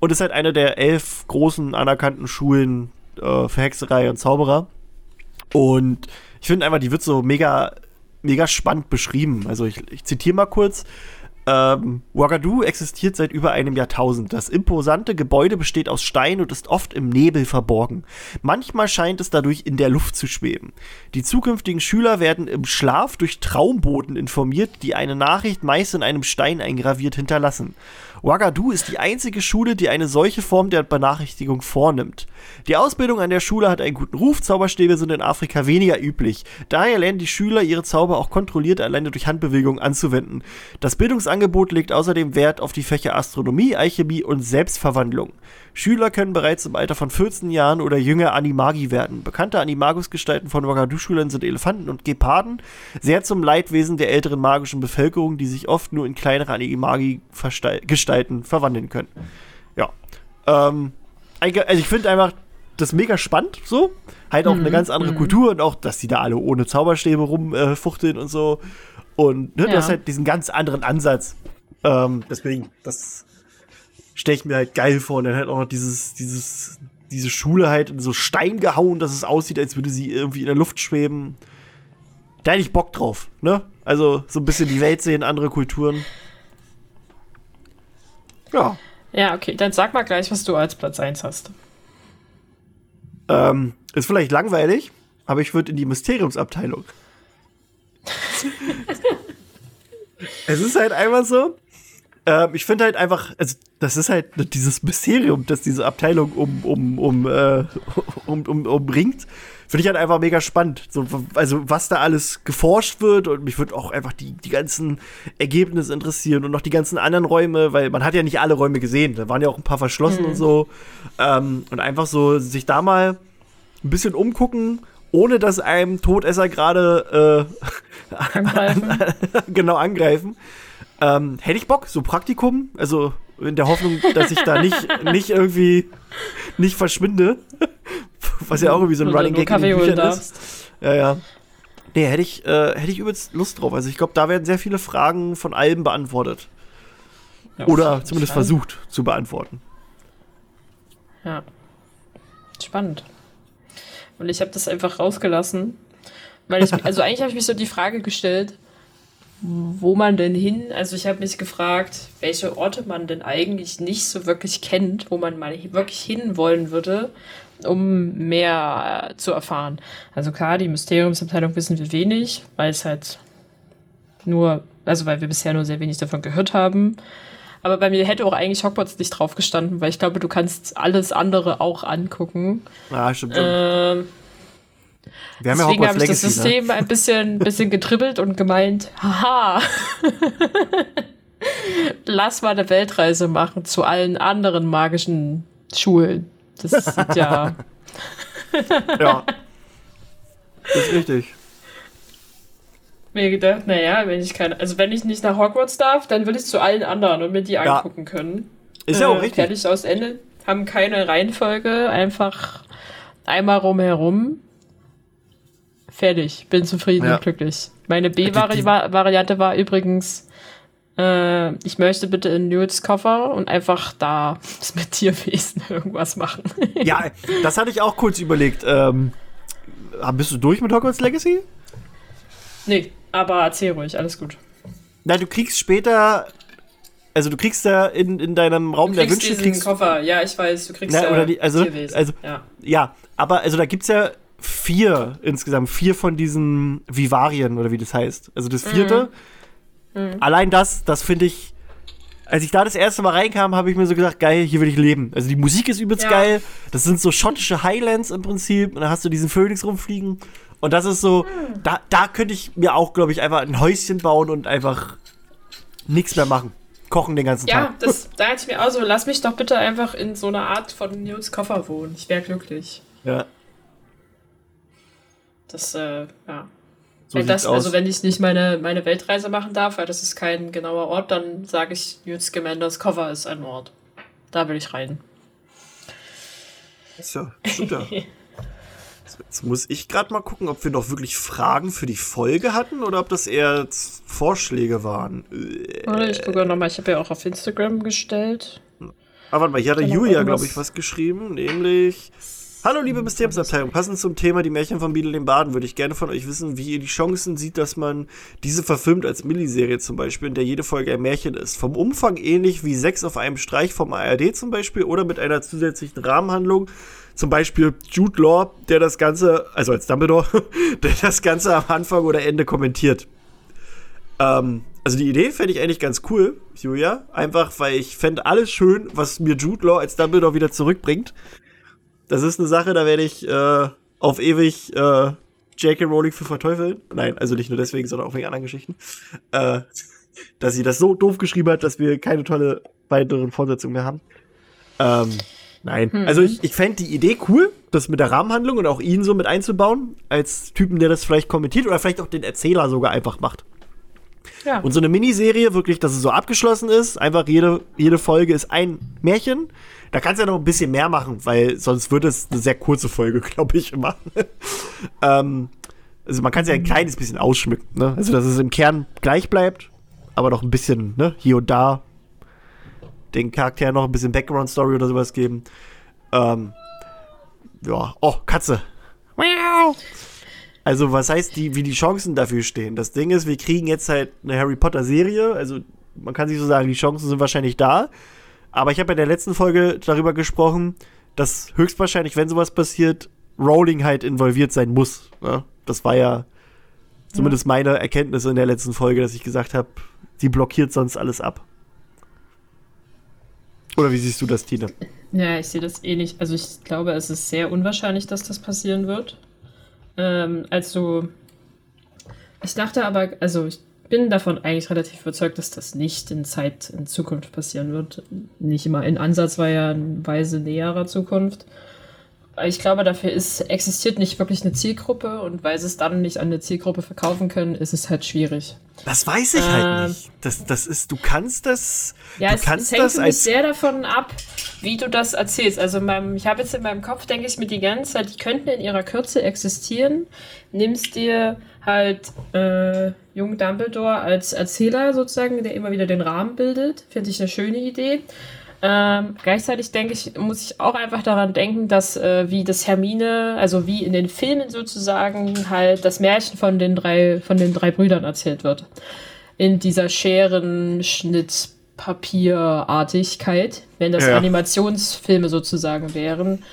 und ist halt eine der elf großen anerkannten Schulen äh, für Hexerei und Zauberer. Und ich finde einfach, die wird so mega, mega spannend beschrieben. Also ich, ich zitiere mal kurz. Ähm, Ouagadougou existiert seit über einem Jahrtausend. Das imposante Gebäude besteht aus Stein und ist oft im Nebel verborgen. Manchmal scheint es dadurch in der Luft zu schweben. Die zukünftigen Schüler werden im Schlaf durch Traumboten informiert, die eine Nachricht meist in einem Stein eingraviert hinterlassen. Ouagadougou ist die einzige Schule, die eine solche Form der Benachrichtigung vornimmt. Die Ausbildung an der Schule hat einen guten Ruf, Zauberstäbe sind in Afrika weniger üblich. Daher lernen die Schüler ihre Zauber auch kontrolliert alleine durch Handbewegungen anzuwenden. Das Bildungsangebot legt außerdem Wert auf die Fächer Astronomie, Alchemie und Selbstverwandlung. Schüler können bereits im Alter von 14 Jahren oder jünger Animagi werden. Bekannte Animagus-Gestalten von Ouagadougou-Schülern sind Elefanten und Geparden, sehr zum Leidwesen der älteren magischen Bevölkerung, die sich oft nur in kleinere Animagi-Gestalten verwandeln können. Ja. Ähm, also ich finde einfach das mega spannend, so. Halt auch mhm. eine ganz andere mhm. Kultur und auch, dass die da alle ohne Zauberstäbe rumfuchteln äh, und so. Und ne, ja. du hast halt diesen ganz anderen Ansatz. Ähm, deswegen, das stelle ich mir halt geil vor. Und dann halt auch noch dieses, dieses, diese Schule halt in so Stein gehauen, dass es aussieht, als würde sie irgendwie in der Luft schweben. Da hätte ich Bock drauf, ne? Also so ein bisschen die Welt sehen, andere Kulturen. Ja. Ja, okay, dann sag mal gleich, was du als Platz 1 hast. Ähm, ist vielleicht langweilig, aber ich würde in die Mysteriumsabteilung. es ist halt einfach so, Ähm, ich finde halt einfach, also das ist halt dieses Mysterium, das diese Abteilung um, um, um, äh, um, um, umringt. Finde ich halt einfach mega spannend. So, also, was da alles geforscht wird und mich würde auch einfach die, die ganzen Ergebnisse interessieren und noch die ganzen anderen Räume, weil man hat ja nicht alle Räume gesehen. Da waren ja auch ein paar verschlossen mhm. und so. Ähm, und einfach so sich da mal ein bisschen umgucken, ohne dass einem Todesser gerade äh, angreifen. genau angreifen. Ähm, hätte ich Bock, so Praktikum, also in der Hoffnung, dass ich da nicht, nicht irgendwie nicht verschwinde. Was ja auch irgendwie so ein Running Gag in den Büchern ist. Ja, ja. Nee, hätte ich, äh, hätte ich übelst Lust drauf. Also ich glaube, da werden sehr viele Fragen von Alben beantwortet. Ja, Oder zumindest Fall. versucht zu beantworten. Ja. Spannend. Und ich habe das einfach rausgelassen. Weil ich, also eigentlich habe ich mich so die Frage gestellt, wo man denn hin, also ich habe mich gefragt, welche Orte man denn eigentlich nicht so wirklich kennt, wo man mal wirklich hin wollen würde, um mehr äh, zu erfahren. Also klar, die Mysteriumsabteilung wissen wir wenig, weil es halt nur, also weil wir bisher nur sehr wenig davon gehört haben. Aber bei mir hätte auch eigentlich Hogwarts nicht drauf gestanden, weil ich glaube, du kannst alles andere auch angucken. Ja, stimmt. Ähm, wir haben Deswegen ja habe ich das ne? System ne? ein bisschen, bisschen getribbelt und gemeint, haha, lass mal eine Weltreise machen zu allen anderen magischen Schulen. Das ist ja. ja. Das ist richtig. Mir gedacht, naja, wenn ich keine, also wenn ich nicht nach Hogwarts darf, dann will ich zu allen anderen und mir die ja. angucken können. Ist ja auch äh, richtig. Fertig aus Ende. Haben keine Reihenfolge, einfach einmal rumherum Fertig. Bin zufrieden ja. und glücklich. Meine B-Variante war übrigens, äh, ich möchte bitte in Newts Koffer und einfach da mit Tierwesen irgendwas machen. ja, das hatte ich auch kurz überlegt. Ähm, bist du durch mit Hogwarts Legacy? Nee, aber erzähl ruhig, alles gut. Nein, du kriegst später also du kriegst da in, in deinem Raum der Wünsche kriegst Koffer, ja, ich weiß, du kriegst na, oder die, also, Tierwesen. also ja. ja, aber also da gibt's ja vier insgesamt, vier von diesen Vivarien oder wie das heißt. Also das vierte. Mhm. Mhm. Allein das, das finde ich. Als ich da das erste Mal reinkam, habe ich mir so gedacht, geil, hier will ich leben. Also die Musik ist übelst ja. geil. Das sind so schottische Highlands im Prinzip. Und dann hast du diesen Phönix rumfliegen. Und das ist so, mhm. da, da könnte ich mir auch, glaube ich, einfach ein Häuschen bauen und einfach nichts mehr machen. Kochen den ganzen ja, Tag. Ja, da dachte ich mir auch so, lass mich doch bitte einfach in so einer Art von Nils Koffer wohnen. Ich wäre glücklich. Ja. Das, äh, ja. So wenn das, also wenn ich nicht meine, meine Weltreise machen darf, weil das ist kein genauer Ort, dann sage ich, Newt Scamanders Cover ist ein Ort. Da will ich rein. So, super. Jetzt muss ich gerade mal gucken, ob wir noch wirklich Fragen für die Folge hatten oder ob das eher Vorschläge waren. Warte, ich gucke nochmal, ich habe ja auch auf Instagram gestellt. Aber ah, warte mal, hier hat Julia, glaube ich, was geschrieben, nämlich Hallo liebe Mysteriumsabteilung, passend zum Thema die Märchen von Beadle den Baden würde ich gerne von euch wissen, wie ihr die Chancen sieht, dass man diese verfilmt als Milliserie zum Beispiel, in der jede Folge ein Märchen ist. Vom Umfang ähnlich wie Sechs auf einem Streich vom ARD zum Beispiel oder mit einer zusätzlichen Rahmenhandlung. Zum Beispiel Jude Law, der das Ganze, also als Dumbledore, der das Ganze am Anfang oder Ende kommentiert. Ähm, also die Idee fände ich eigentlich ganz cool, Julia. Einfach, weil ich fände alles schön, was mir Jude Law als Dumbledore wieder zurückbringt. Das ist eine Sache, da werde ich äh, auf ewig äh, J.K. Rowling für verteufeln. Nein, also nicht nur deswegen, sondern auch wegen anderen Geschichten. Äh, dass sie das so doof geschrieben hat, dass wir keine tolle weiteren Fortsetzungen mehr haben. Ähm, nein. Mhm. Also ich, ich fände die Idee cool, das mit der Rahmenhandlung und auch ihn so mit einzubauen, als Typen, der das vielleicht kommentiert oder vielleicht auch den Erzähler sogar einfach macht. Ja. Und so eine Miniserie, wirklich, dass es so abgeschlossen ist, einfach jede, jede Folge ist ein Märchen da kannst du ja noch ein bisschen mehr machen, weil sonst wird es eine sehr kurze Folge, glaube ich, immer. ähm, also man kann es ja ein kleines bisschen ausschmücken, ne? Also dass es im Kern gleich bleibt, aber noch ein bisschen, ne, hier und da den Charakteren noch ein bisschen Background-Story oder sowas geben. Ähm, ja, oh, Katze. Also, was heißt die, wie die Chancen dafür stehen? Das Ding ist, wir kriegen jetzt halt eine Harry Potter-Serie, also man kann sich so sagen, die Chancen sind wahrscheinlich da. Aber ich habe in der letzten Folge darüber gesprochen, dass höchstwahrscheinlich, wenn sowas passiert, Rowling halt involviert sein muss. Ne? Das war ja zumindest meine Erkenntnis in der letzten Folge, dass ich gesagt habe, sie blockiert sonst alles ab. Oder wie siehst du das, Tina? Ja, ich sehe das ähnlich. Also ich glaube, es ist sehr unwahrscheinlich, dass das passieren wird. Ähm, also ich dachte aber, also ich bin davon eigentlich relativ überzeugt, dass das nicht in Zeit in Zukunft passieren wird. Nicht immer in ansatzweise näherer Zukunft. Ich glaube, dafür ist, existiert nicht wirklich eine Zielgruppe und weil sie es dann nicht an eine Zielgruppe verkaufen können, ist es halt schwierig. Das weiß ich halt ähm, halt nicht. Das, das ist, du kannst das. Ja, du es, kannst es hängt das sehr davon ab, wie du das erzählst. Also meinem, ich habe jetzt in meinem Kopf, denke ich mir die ganze Zeit, die könnten in ihrer Kürze existieren. Nimmst dir halt äh, Jung Dumbledore als Erzähler sozusagen, der immer wieder den Rahmen bildet. Finde ich eine schöne Idee. Ähm, gleichzeitig denke ich, muss ich auch einfach daran denken, dass äh, wie das Hermine, also wie in den Filmen sozusagen halt das Märchen von den drei, von den drei Brüdern erzählt wird. In dieser Scheren-Schnitt-Papierartigkeit, wenn das ja. Animationsfilme sozusagen wären,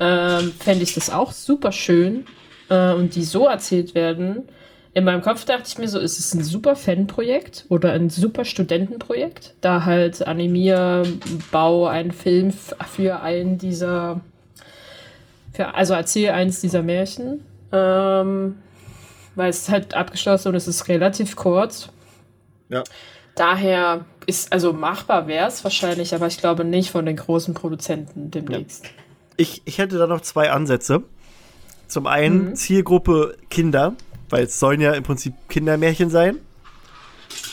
ähm, fände ich das auch super schön. Äh, und die so erzählt werden, in meinem Kopf dachte ich mir so, ist es ein super Fanprojekt oder ein super Studentenprojekt, da halt Animier, Bau einen Film für einen dieser, für, also erzähl eins dieser Märchen, ähm, weil es halt abgeschlossen und es ist relativ kurz. Ja. Daher ist, also machbar wäre es wahrscheinlich, aber ich glaube nicht von den großen Produzenten demnächst. Ich, ich hätte da noch zwei Ansätze. Zum einen mhm. Zielgruppe Kinder weil es sollen ja im Prinzip Kindermärchen sein.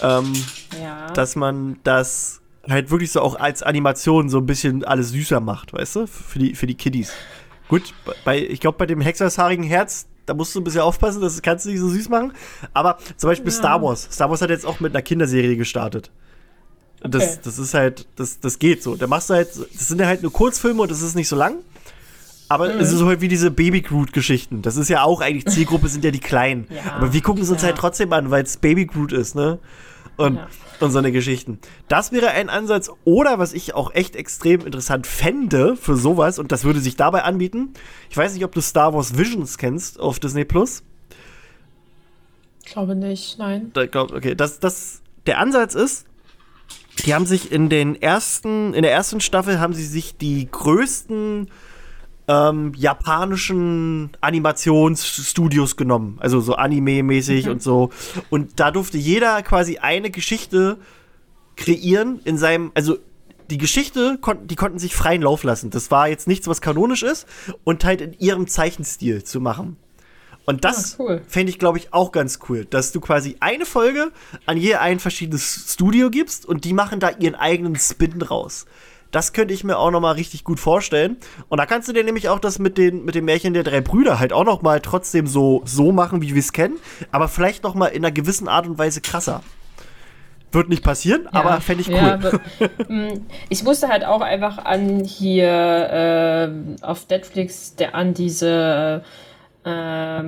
Ähm, ja. Dass man das halt wirklich so auch als Animation so ein bisschen alles süßer macht, weißt du? Für die, für die Kiddies. Gut, bei, ich glaube, bei dem hexershaarigen Herz, da musst du ein bisschen aufpassen, das kannst du nicht so süß machen. Aber zum Beispiel ja. Star Wars. Star Wars hat jetzt auch mit einer Kinderserie gestartet. Okay. Das, das ist halt, das, das geht so. Da machst du halt, das sind ja halt nur Kurzfilme und das ist nicht so lang. Aber mhm. es ist halt wie diese Baby Groot-Geschichten. Das ist ja auch eigentlich Zielgruppe, sind ja die Kleinen. Ja, Aber wir gucken es uns ja. halt trotzdem an, weil es Baby Groot ist, ne? Und, ja. und so eine Geschichten. Das wäre ein Ansatz. Oder was ich auch echt extrem interessant fände für sowas, und das würde sich dabei anbieten. Ich weiß nicht, ob du Star Wars Visions kennst auf Disney Plus. Ich glaube nicht, nein. Da, glaub, okay, das, das, der Ansatz ist, die haben sich in den ersten, in der ersten Staffel haben sie sich die größten ähm, japanischen Animationsstudios genommen. Also so Anime-mäßig mhm. und so. Und da durfte jeder quasi eine Geschichte kreieren in seinem, also die Geschichte, kon die konnten sich freien Lauf lassen. Das war jetzt nichts, was kanonisch ist und halt in ihrem Zeichenstil zu machen. Und das ah, cool. fände ich, glaube ich, auch ganz cool, dass du quasi eine Folge an je ein verschiedenes Studio gibst und die machen da ihren eigenen Spin raus. Das könnte ich mir auch noch mal richtig gut vorstellen. Und da kannst du dir nämlich auch das mit, den, mit dem Märchen der drei Brüder halt auch noch mal trotzdem so, so machen, wie wir es kennen. Aber vielleicht noch mal in einer gewissen Art und Weise krasser. Wird nicht passieren, ja, aber fände ich cool. Ja, aber, mm, ich musste halt auch einfach an hier äh, auf Netflix der, an diese äh,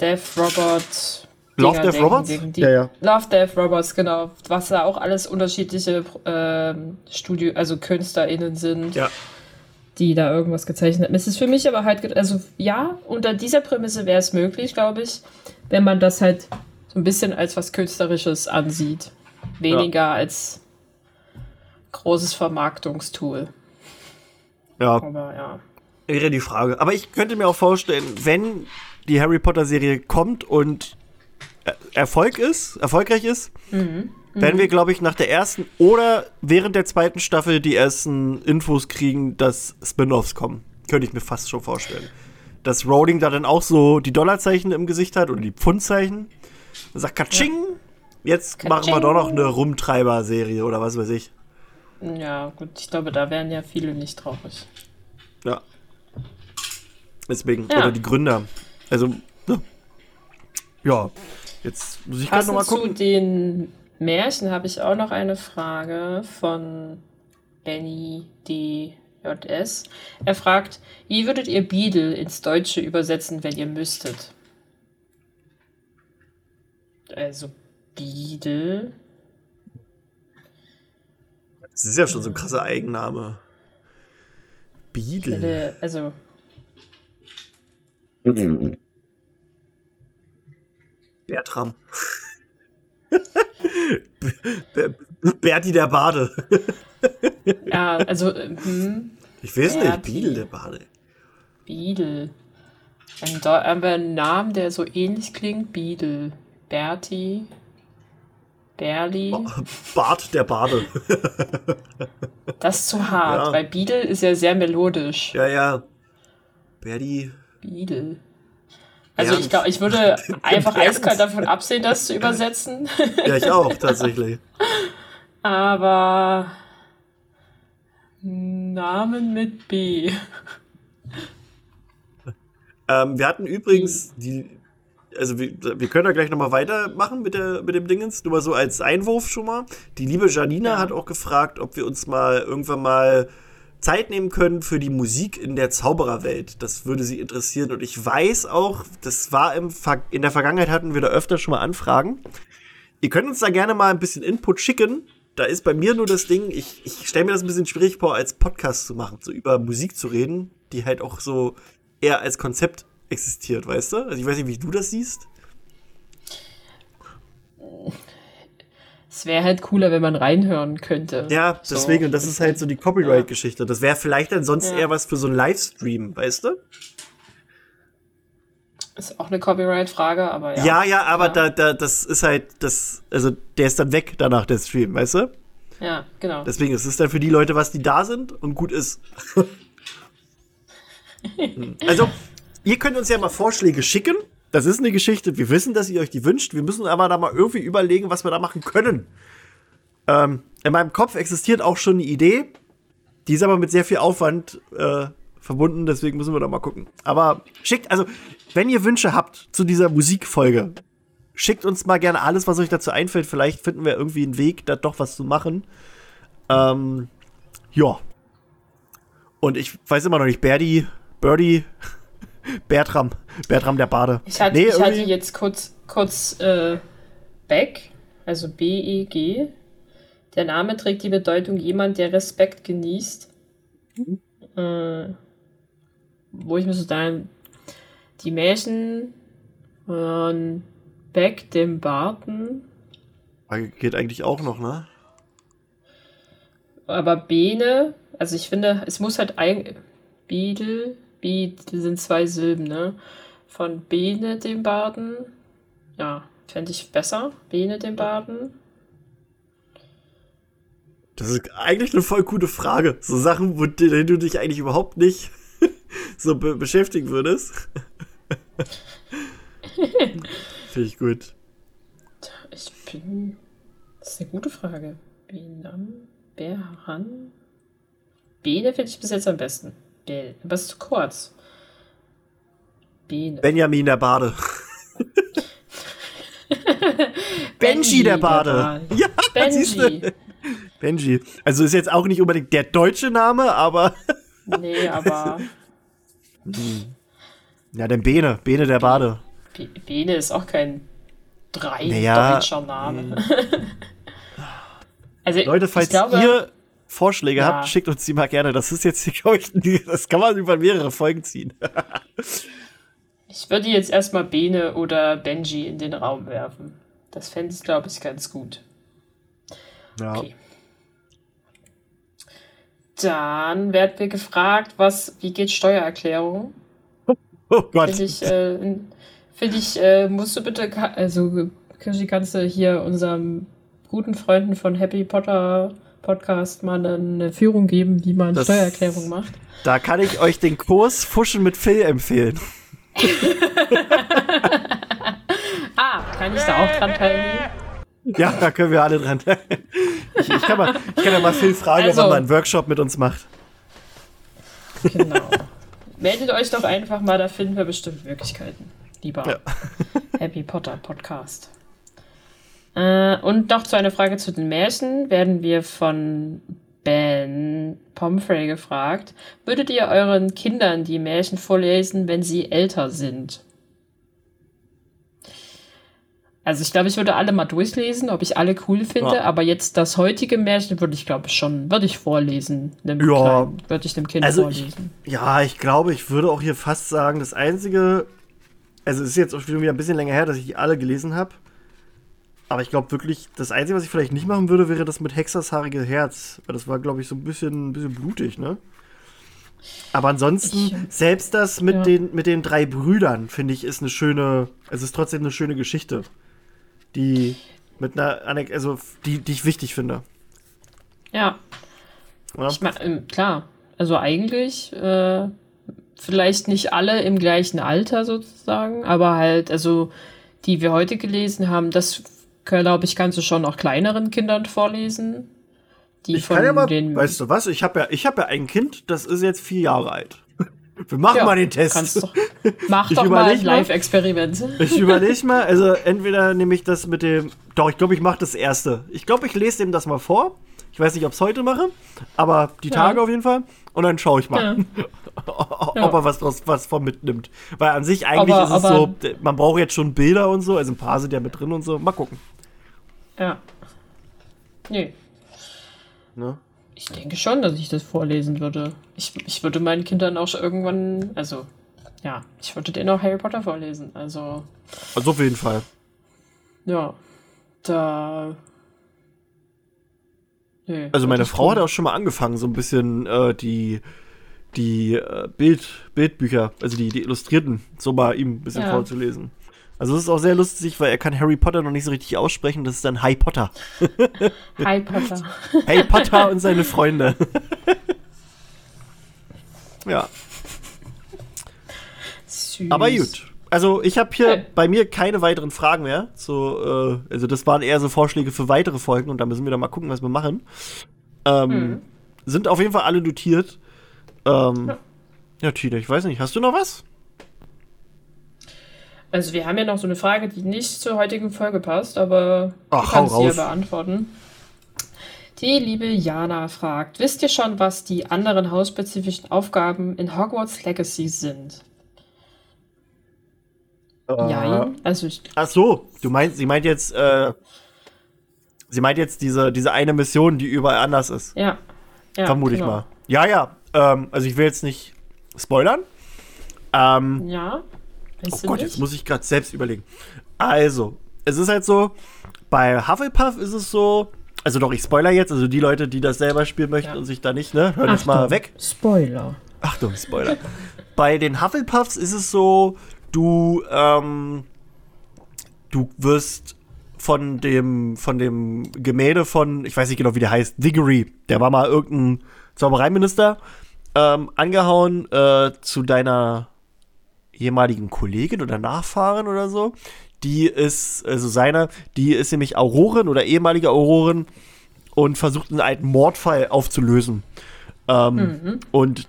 Death Robot Love Death Robots? Die, ja, ja. Love Death Robots, genau. Was da auch alles unterschiedliche ähm, Studio, also KünstlerInnen sind. Ja. Die da irgendwas gezeichnet haben. Es ist für mich aber halt, also ja, unter dieser Prämisse wäre es möglich, glaube ich, wenn man das halt so ein bisschen als was Künstlerisches ansieht. Weniger ja. als großes Vermarktungstool. Ja. Aber ja. Wäre die Frage. Aber ich könnte mir auch vorstellen, wenn die Harry Potter Serie kommt und Erfolg ist, erfolgreich ist, mhm. werden wir, glaube ich, nach der ersten oder während der zweiten Staffel die ersten Infos kriegen, dass Spin-offs kommen. Könnte ich mir fast schon vorstellen. Dass Rowling da dann auch so die Dollarzeichen im Gesicht hat oder die Pfundzeichen. Und sagt Katsching, jetzt Katsching. machen wir doch noch eine Rumtreiber-Serie oder was weiß ich. Ja, gut, ich glaube, da wären ja viele nicht traurig. Ja. Deswegen, ja. oder die Gründer. Also, ne? ja. Jetzt muss ich gerade nochmal gucken. Zu den Märchen habe ich auch noch eine Frage von Benny DJS. Er fragt, wie würdet ihr Beadle ins Deutsche übersetzen, wenn ihr müsstet? Also Beadle. Das ist ja schon so ein krasser Eigenname. Beadle. Also. Bertram. Berti der Bade. ja, also. Hm, ich weiß Berti. nicht, Biedel der Bade. Biedel. Ein, haben wir einen Namen, der so ähnlich klingt? Biedel. Berti. Berli. Bart der Bade. das ist zu hart, ja. weil Biedel ist ja sehr melodisch. Ja, ja. Berdi. Biedel. Also ich glaube, ich würde einfach eiskalt davon absehen, das zu übersetzen. ja, ich auch, tatsächlich. Aber Namen mit B. Ähm, wir hatten übrigens die, also wir, wir können da gleich nochmal weitermachen mit, der, mit dem Dingens, nur mal so als Einwurf schon mal. Die liebe Janina ja. hat auch gefragt, ob wir uns mal irgendwann mal Zeit nehmen können für die Musik in der Zaubererwelt. Das würde sie interessieren. Und ich weiß auch, das war im in der Vergangenheit hatten wir da öfter schon mal Anfragen. Ihr könnt uns da gerne mal ein bisschen Input schicken. Da ist bei mir nur das Ding, ich, ich stelle mir das ein bisschen schwierig vor, als Podcast zu machen, so über Musik zu reden, die halt auch so eher als Konzept existiert, weißt du? Also ich weiß nicht, wie du das siehst. Es wäre halt cooler, wenn man reinhören könnte. Ja, deswegen, und das ist halt so die Copyright-Geschichte. Das wäre vielleicht ansonsten ja. eher was für so einen Livestream, weißt du? Ist auch eine Copyright-Frage, aber ja. Ja, ja, aber ja. Da, da, das ist halt, das, also der ist dann weg danach, der Stream, weißt du? Ja, genau. Deswegen ist es dann für die Leute, was die da sind und gut ist. also, ihr könnt uns ja mal Vorschläge schicken das ist eine Geschichte, wir wissen, dass ihr euch die wünscht. Wir müssen aber da mal irgendwie überlegen, was wir da machen können. Ähm, in meinem Kopf existiert auch schon eine Idee. Die ist aber mit sehr viel Aufwand äh, verbunden, deswegen müssen wir da mal gucken. Aber schickt, also, wenn ihr Wünsche habt zu dieser Musikfolge, schickt uns mal gerne alles, was euch dazu einfällt. Vielleicht finden wir irgendwie einen Weg, da doch was zu machen. Ähm, ja. Und ich weiß immer noch nicht, Birdie, Birdie, Bertram. Bertram der Bade. Ich hatte, nee, ich hatte jetzt kurz, kurz äh, Beck, also B-E-G. Der Name trägt die Bedeutung jemand, der Respekt genießt. Mhm. Äh, wo ich mir so sagen, die Märchen von Beck, dem Barten. Geht eigentlich auch noch, ne? Aber Bene, also ich finde, es muss halt ein Biedel, Bi sind zwei Silben, ne? Von Bene dem Baden. Ja, fände ich besser. Bene dem Baden. Das ist eigentlich eine voll gute Frage. So Sachen, wo denen du dich eigentlich überhaupt nicht so be beschäftigen würdest. Finde ich gut. Ich bin. Das ist eine gute Frage. Benam, Berhan. Bene finde ich bis jetzt am besten. Bell. Aber es ist zu kurz. Bene. Benjamin der Bade. Benji der Bade. Der ja, Benji. Benji. Also ist jetzt auch nicht unbedingt der deutsche Name, aber. nee, aber. Ja, denn Bene. Bene der Bade. Bene ist auch kein drei naja, deutscher Name. also, Leute, falls glaube, ihr Vorschläge ja. habt, schickt uns die mal gerne. Das ist jetzt, glaube ich, das kann man über mehrere Folgen ziehen. ich würde jetzt erstmal Bene oder Benji in den Raum werfen. Das fände ich, glaube ich, ganz gut. Ja. Okay. Dann werden wir gefragt, was, wie geht Steuererklärung? Oh Gott. Finde ich, äh, find ich äh, musst du bitte, also Kirschi, kannst du hier unserem guten Freunden von Happy Potter Podcast mal eine Führung geben, wie man das, Steuererklärung macht. Da kann ich euch den Kurs Fuschen mit Phil empfehlen. ah, kann ich da auch dran teilnehmen? Ja, da können wir alle dran teilnehmen. Ich, ich, kann, mal, ich kann ja mal Phil fragen, also, ob er mal einen Workshop mit uns macht. Genau. Meldet euch doch einfach mal, da finden wir bestimmt Möglichkeiten. Lieber ja. Happy Potter Podcast. Äh, und noch zu einer Frage zu den Märchen werden wir von Ben Pomfrey gefragt. Würdet ihr euren Kindern die Märchen vorlesen, wenn sie älter sind? Also ich glaube, ich würde alle mal durchlesen, ob ich alle cool finde, ja. aber jetzt das heutige Märchen würde ich, glaube ich, schon, würde ich vorlesen. ja. Kleinen, würde ich dem Kind also vorlesen. Ich, ja, ich glaube, ich würde auch hier fast sagen, das einzige, also es ist jetzt auch wieder ein bisschen länger her, dass ich die alle gelesen habe. Aber ich glaube wirklich, das Einzige, was ich vielleicht nicht machen würde, wäre das mit Hexers haarige Herz. Weil das war, glaube ich, so ein bisschen, ein bisschen blutig, ne? Aber ansonsten, ich, selbst das mit, ja. den, mit den drei Brüdern, finde ich, ist eine schöne, es ist trotzdem eine schöne Geschichte. Die mit einer, also die, die ich wichtig finde. Ja. ja? Ich meine, ähm, klar, also eigentlich äh, vielleicht nicht alle im gleichen Alter sozusagen, aber halt, also die wir heute gelesen haben, das glaube ich, kannst du schon auch kleineren Kindern vorlesen. Die ich von ja mal, den weißt du was? Ich habe ja, ich habe ja ein Kind, das ist jetzt vier Jahre alt. Wir machen ja, mal den Test. Doch, mach doch mal ein Live-Experiment. Ich überlege mal, also entweder nehme ich das mit dem. Doch, ich glaube, ich mache das erste. Ich glaube, ich lese dem das mal vor. Ich weiß nicht, ob es heute mache, aber die Tage ja. auf jeden Fall. Und dann schaue ich mal, ja. ob er was, was, was von mitnimmt. Weil an sich eigentlich aber, ist es so, man braucht jetzt schon Bilder und so, also ein paar sind ja mit drin und so. Mal gucken. Ja. Nee. Ne? Ich denke schon, dass ich das vorlesen würde. Ich, ich würde meinen Kindern auch irgendwann, also, ja, ich würde denen auch Harry Potter vorlesen. Also. Also auf jeden Fall. Ja. Da. Nee, also meine Frau tun. hat auch schon mal angefangen, so ein bisschen äh, die, die äh, Bild, Bildbücher, also die, die Illustrierten, so mal ihm ein bisschen ja. vorzulesen. Also es ist auch sehr lustig, weil er kann Harry Potter noch nicht so richtig aussprechen. Das ist dann Harry Potter. Harry Potter. Harry Potter und seine Freunde. ja. Süß. Aber gut. Also ich habe hier äh. bei mir keine weiteren Fragen mehr. So, äh, also das waren eher so Vorschläge für weitere Folgen und da müssen wir dann mal gucken, was wir machen. Ähm, hm. Sind auf jeden Fall alle notiert. Ähm, ja. ja, Tine, ich weiß nicht, hast du noch was? Also wir haben ja noch so eine Frage, die nicht zur heutigen Folge passt, aber Ach, du kannst sie ja beantworten. Die liebe Jana fragt, wisst ihr schon, was die anderen hausspezifischen Aufgaben in Hogwarts Legacy sind? Äh, ja, also ich Ach so, du meinst, sie meint jetzt, äh, sie meint jetzt diese, diese eine Mission, die überall anders ist. Ja. ja Vermute genau. ich mal. Ja, ja. Ähm, also ich will jetzt nicht spoilern. Ähm, ja. Weißt oh Gott, nicht? jetzt muss ich gerade selbst überlegen. Also, es ist halt so, bei Hufflepuff ist es so, also doch, ich spoiler jetzt, also die Leute, die das selber spielen möchten ja. und sich da nicht, ne, hören jetzt mal weg. Spoiler. Achtung, Spoiler. bei den Hufflepuffs ist es so, du, ähm, du wirst von dem, von dem Gemälde von, ich weiß nicht genau, wie der heißt, Diggory, der war mal irgendein Zaubereiminister, ähm, angehauen äh, zu deiner ehemaligen Kollegin oder Nachfahren oder so. Die ist, also seiner, die ist nämlich Aurorin oder ehemalige Aurorin und versucht einen alten Mordfall aufzulösen. Ähm, mhm. Und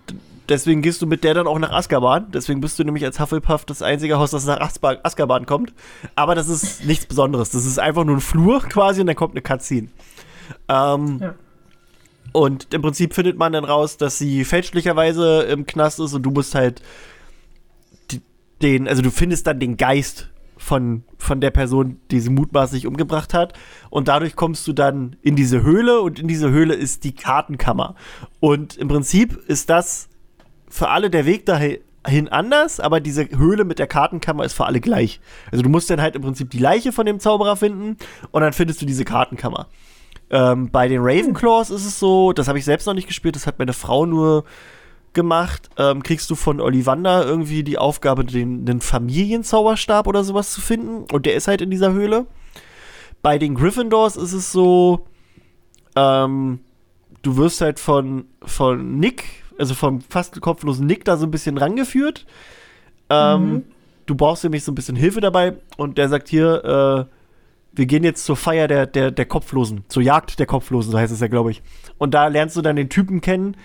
deswegen gehst du mit der dann auch nach Azkaban. Deswegen bist du nämlich als Hufflepuff das einzige Haus, das nach Azkaban kommt. Aber das ist nichts Besonderes. Das ist einfach nur ein Flur quasi und dann kommt eine Cutscene. Ähm, ja. Und im Prinzip findet man dann raus, dass sie fälschlicherweise im Knast ist und du musst halt den, also du findest dann den Geist von, von der Person, die sie mutmaßlich umgebracht hat. Und dadurch kommst du dann in diese Höhle und in diese Höhle ist die Kartenkammer. Und im Prinzip ist das für alle der Weg dahin anders, aber diese Höhle mit der Kartenkammer ist für alle gleich. Also du musst dann halt im Prinzip die Leiche von dem Zauberer finden und dann findest du diese Kartenkammer. Ähm, bei den Ravenclaws ist es so, das habe ich selbst noch nicht gespielt, das hat meine Frau nur gemacht, ähm, kriegst du von Ollivander irgendwie die Aufgabe, den, den Familienzauberstab oder sowas zu finden. Und der ist halt in dieser Höhle. Bei den Gryffindors ist es so, ähm, du wirst halt von, von Nick, also vom fast kopflosen Nick da so ein bisschen rangeführt. Ähm, mhm. Du brauchst nämlich so ein bisschen Hilfe dabei und der sagt hier, äh, wir gehen jetzt zur Feier der, der, der Kopflosen, zur Jagd der Kopflosen, so heißt es ja, glaube ich. Und da lernst du dann den Typen kennen,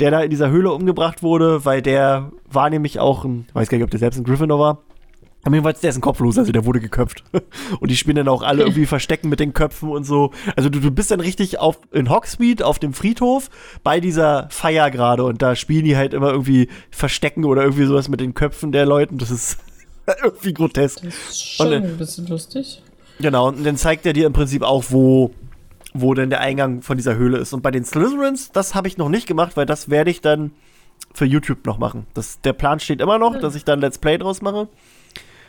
der da in dieser Höhle umgebracht wurde, weil der war nämlich auch ein, ich weiß gar nicht, ob der selbst ein Gryffindor war. Aber jedenfalls, der ist ein Kopfloser, also der wurde geköpft. und die spielen dann auch alle irgendwie verstecken mit den Köpfen und so. Also du, du bist dann richtig auf, in Hogsmeade auf dem Friedhof bei dieser Feier gerade und da spielen die halt immer irgendwie Verstecken oder irgendwie sowas mit den Köpfen der Leute. Das ist irgendwie grotesk. Das ist schon und, ein bisschen lustig. Genau, und dann zeigt er dir im Prinzip auch, wo wo denn der Eingang von dieser Höhle ist. Und bei den Slytherins, das habe ich noch nicht gemacht, weil das werde ich dann für YouTube noch machen. Das, der Plan steht immer noch, mhm. dass ich dann Let's Play draus mache.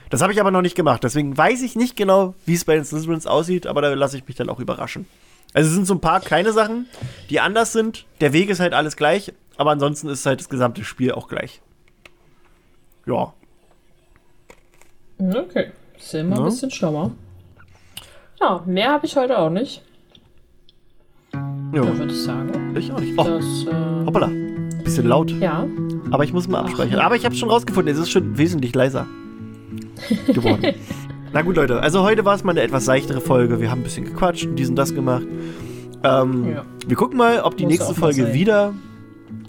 Das habe ich aber noch nicht gemacht, deswegen weiß ich nicht genau, wie es bei den Slytherins aussieht, aber da lasse ich mich dann auch überraschen. Also es sind so ein paar kleine Sachen, die anders sind. Der Weg ist halt alles gleich, aber ansonsten ist halt das gesamte Spiel auch gleich. Ja. Okay, sind wir ja. ein bisschen schlauer. Ja, mehr habe ich heute auch nicht. Ja, da würde ich sagen. Ich auch nicht. Oh, das, äh, hoppala. Bisschen laut. Ja. Aber ich muss mal abspeichern. Aber ich habe schon rausgefunden, es ist schon wesentlich leiser geworden. Na gut, Leute. Also heute war es mal eine etwas seichtere Folge. Wir haben ein bisschen gequatscht und dies und das gemacht. Ähm, ja. Wir gucken mal, ob die muss nächste Folge wieder.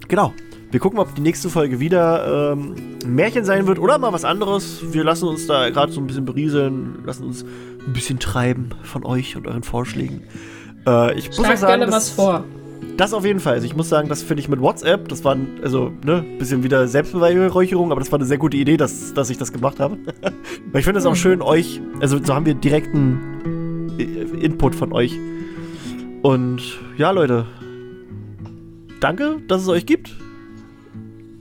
Genau. Wir gucken mal, ob die nächste Folge wieder ähm, ein Märchen sein wird oder mal was anderes. Wir lassen uns da gerade so ein bisschen berieseln, lassen uns ein bisschen treiben von euch und euren Vorschlägen. Äh, ich Schlag muss sagen, gerne was vor. Das auf jeden Fall. Also ich muss sagen, das finde ich mit WhatsApp, das war ein, also, ne, bisschen wieder Selbstbeweihräucherung, aber das war eine sehr gute Idee, dass, dass ich das gemacht habe. Weil ich finde es auch schön, euch, also so haben wir direkten Input von euch. Und ja, Leute, danke, dass es euch gibt.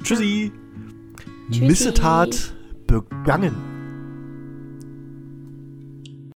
Tschüssi. Tschüssi. Missetat begangen.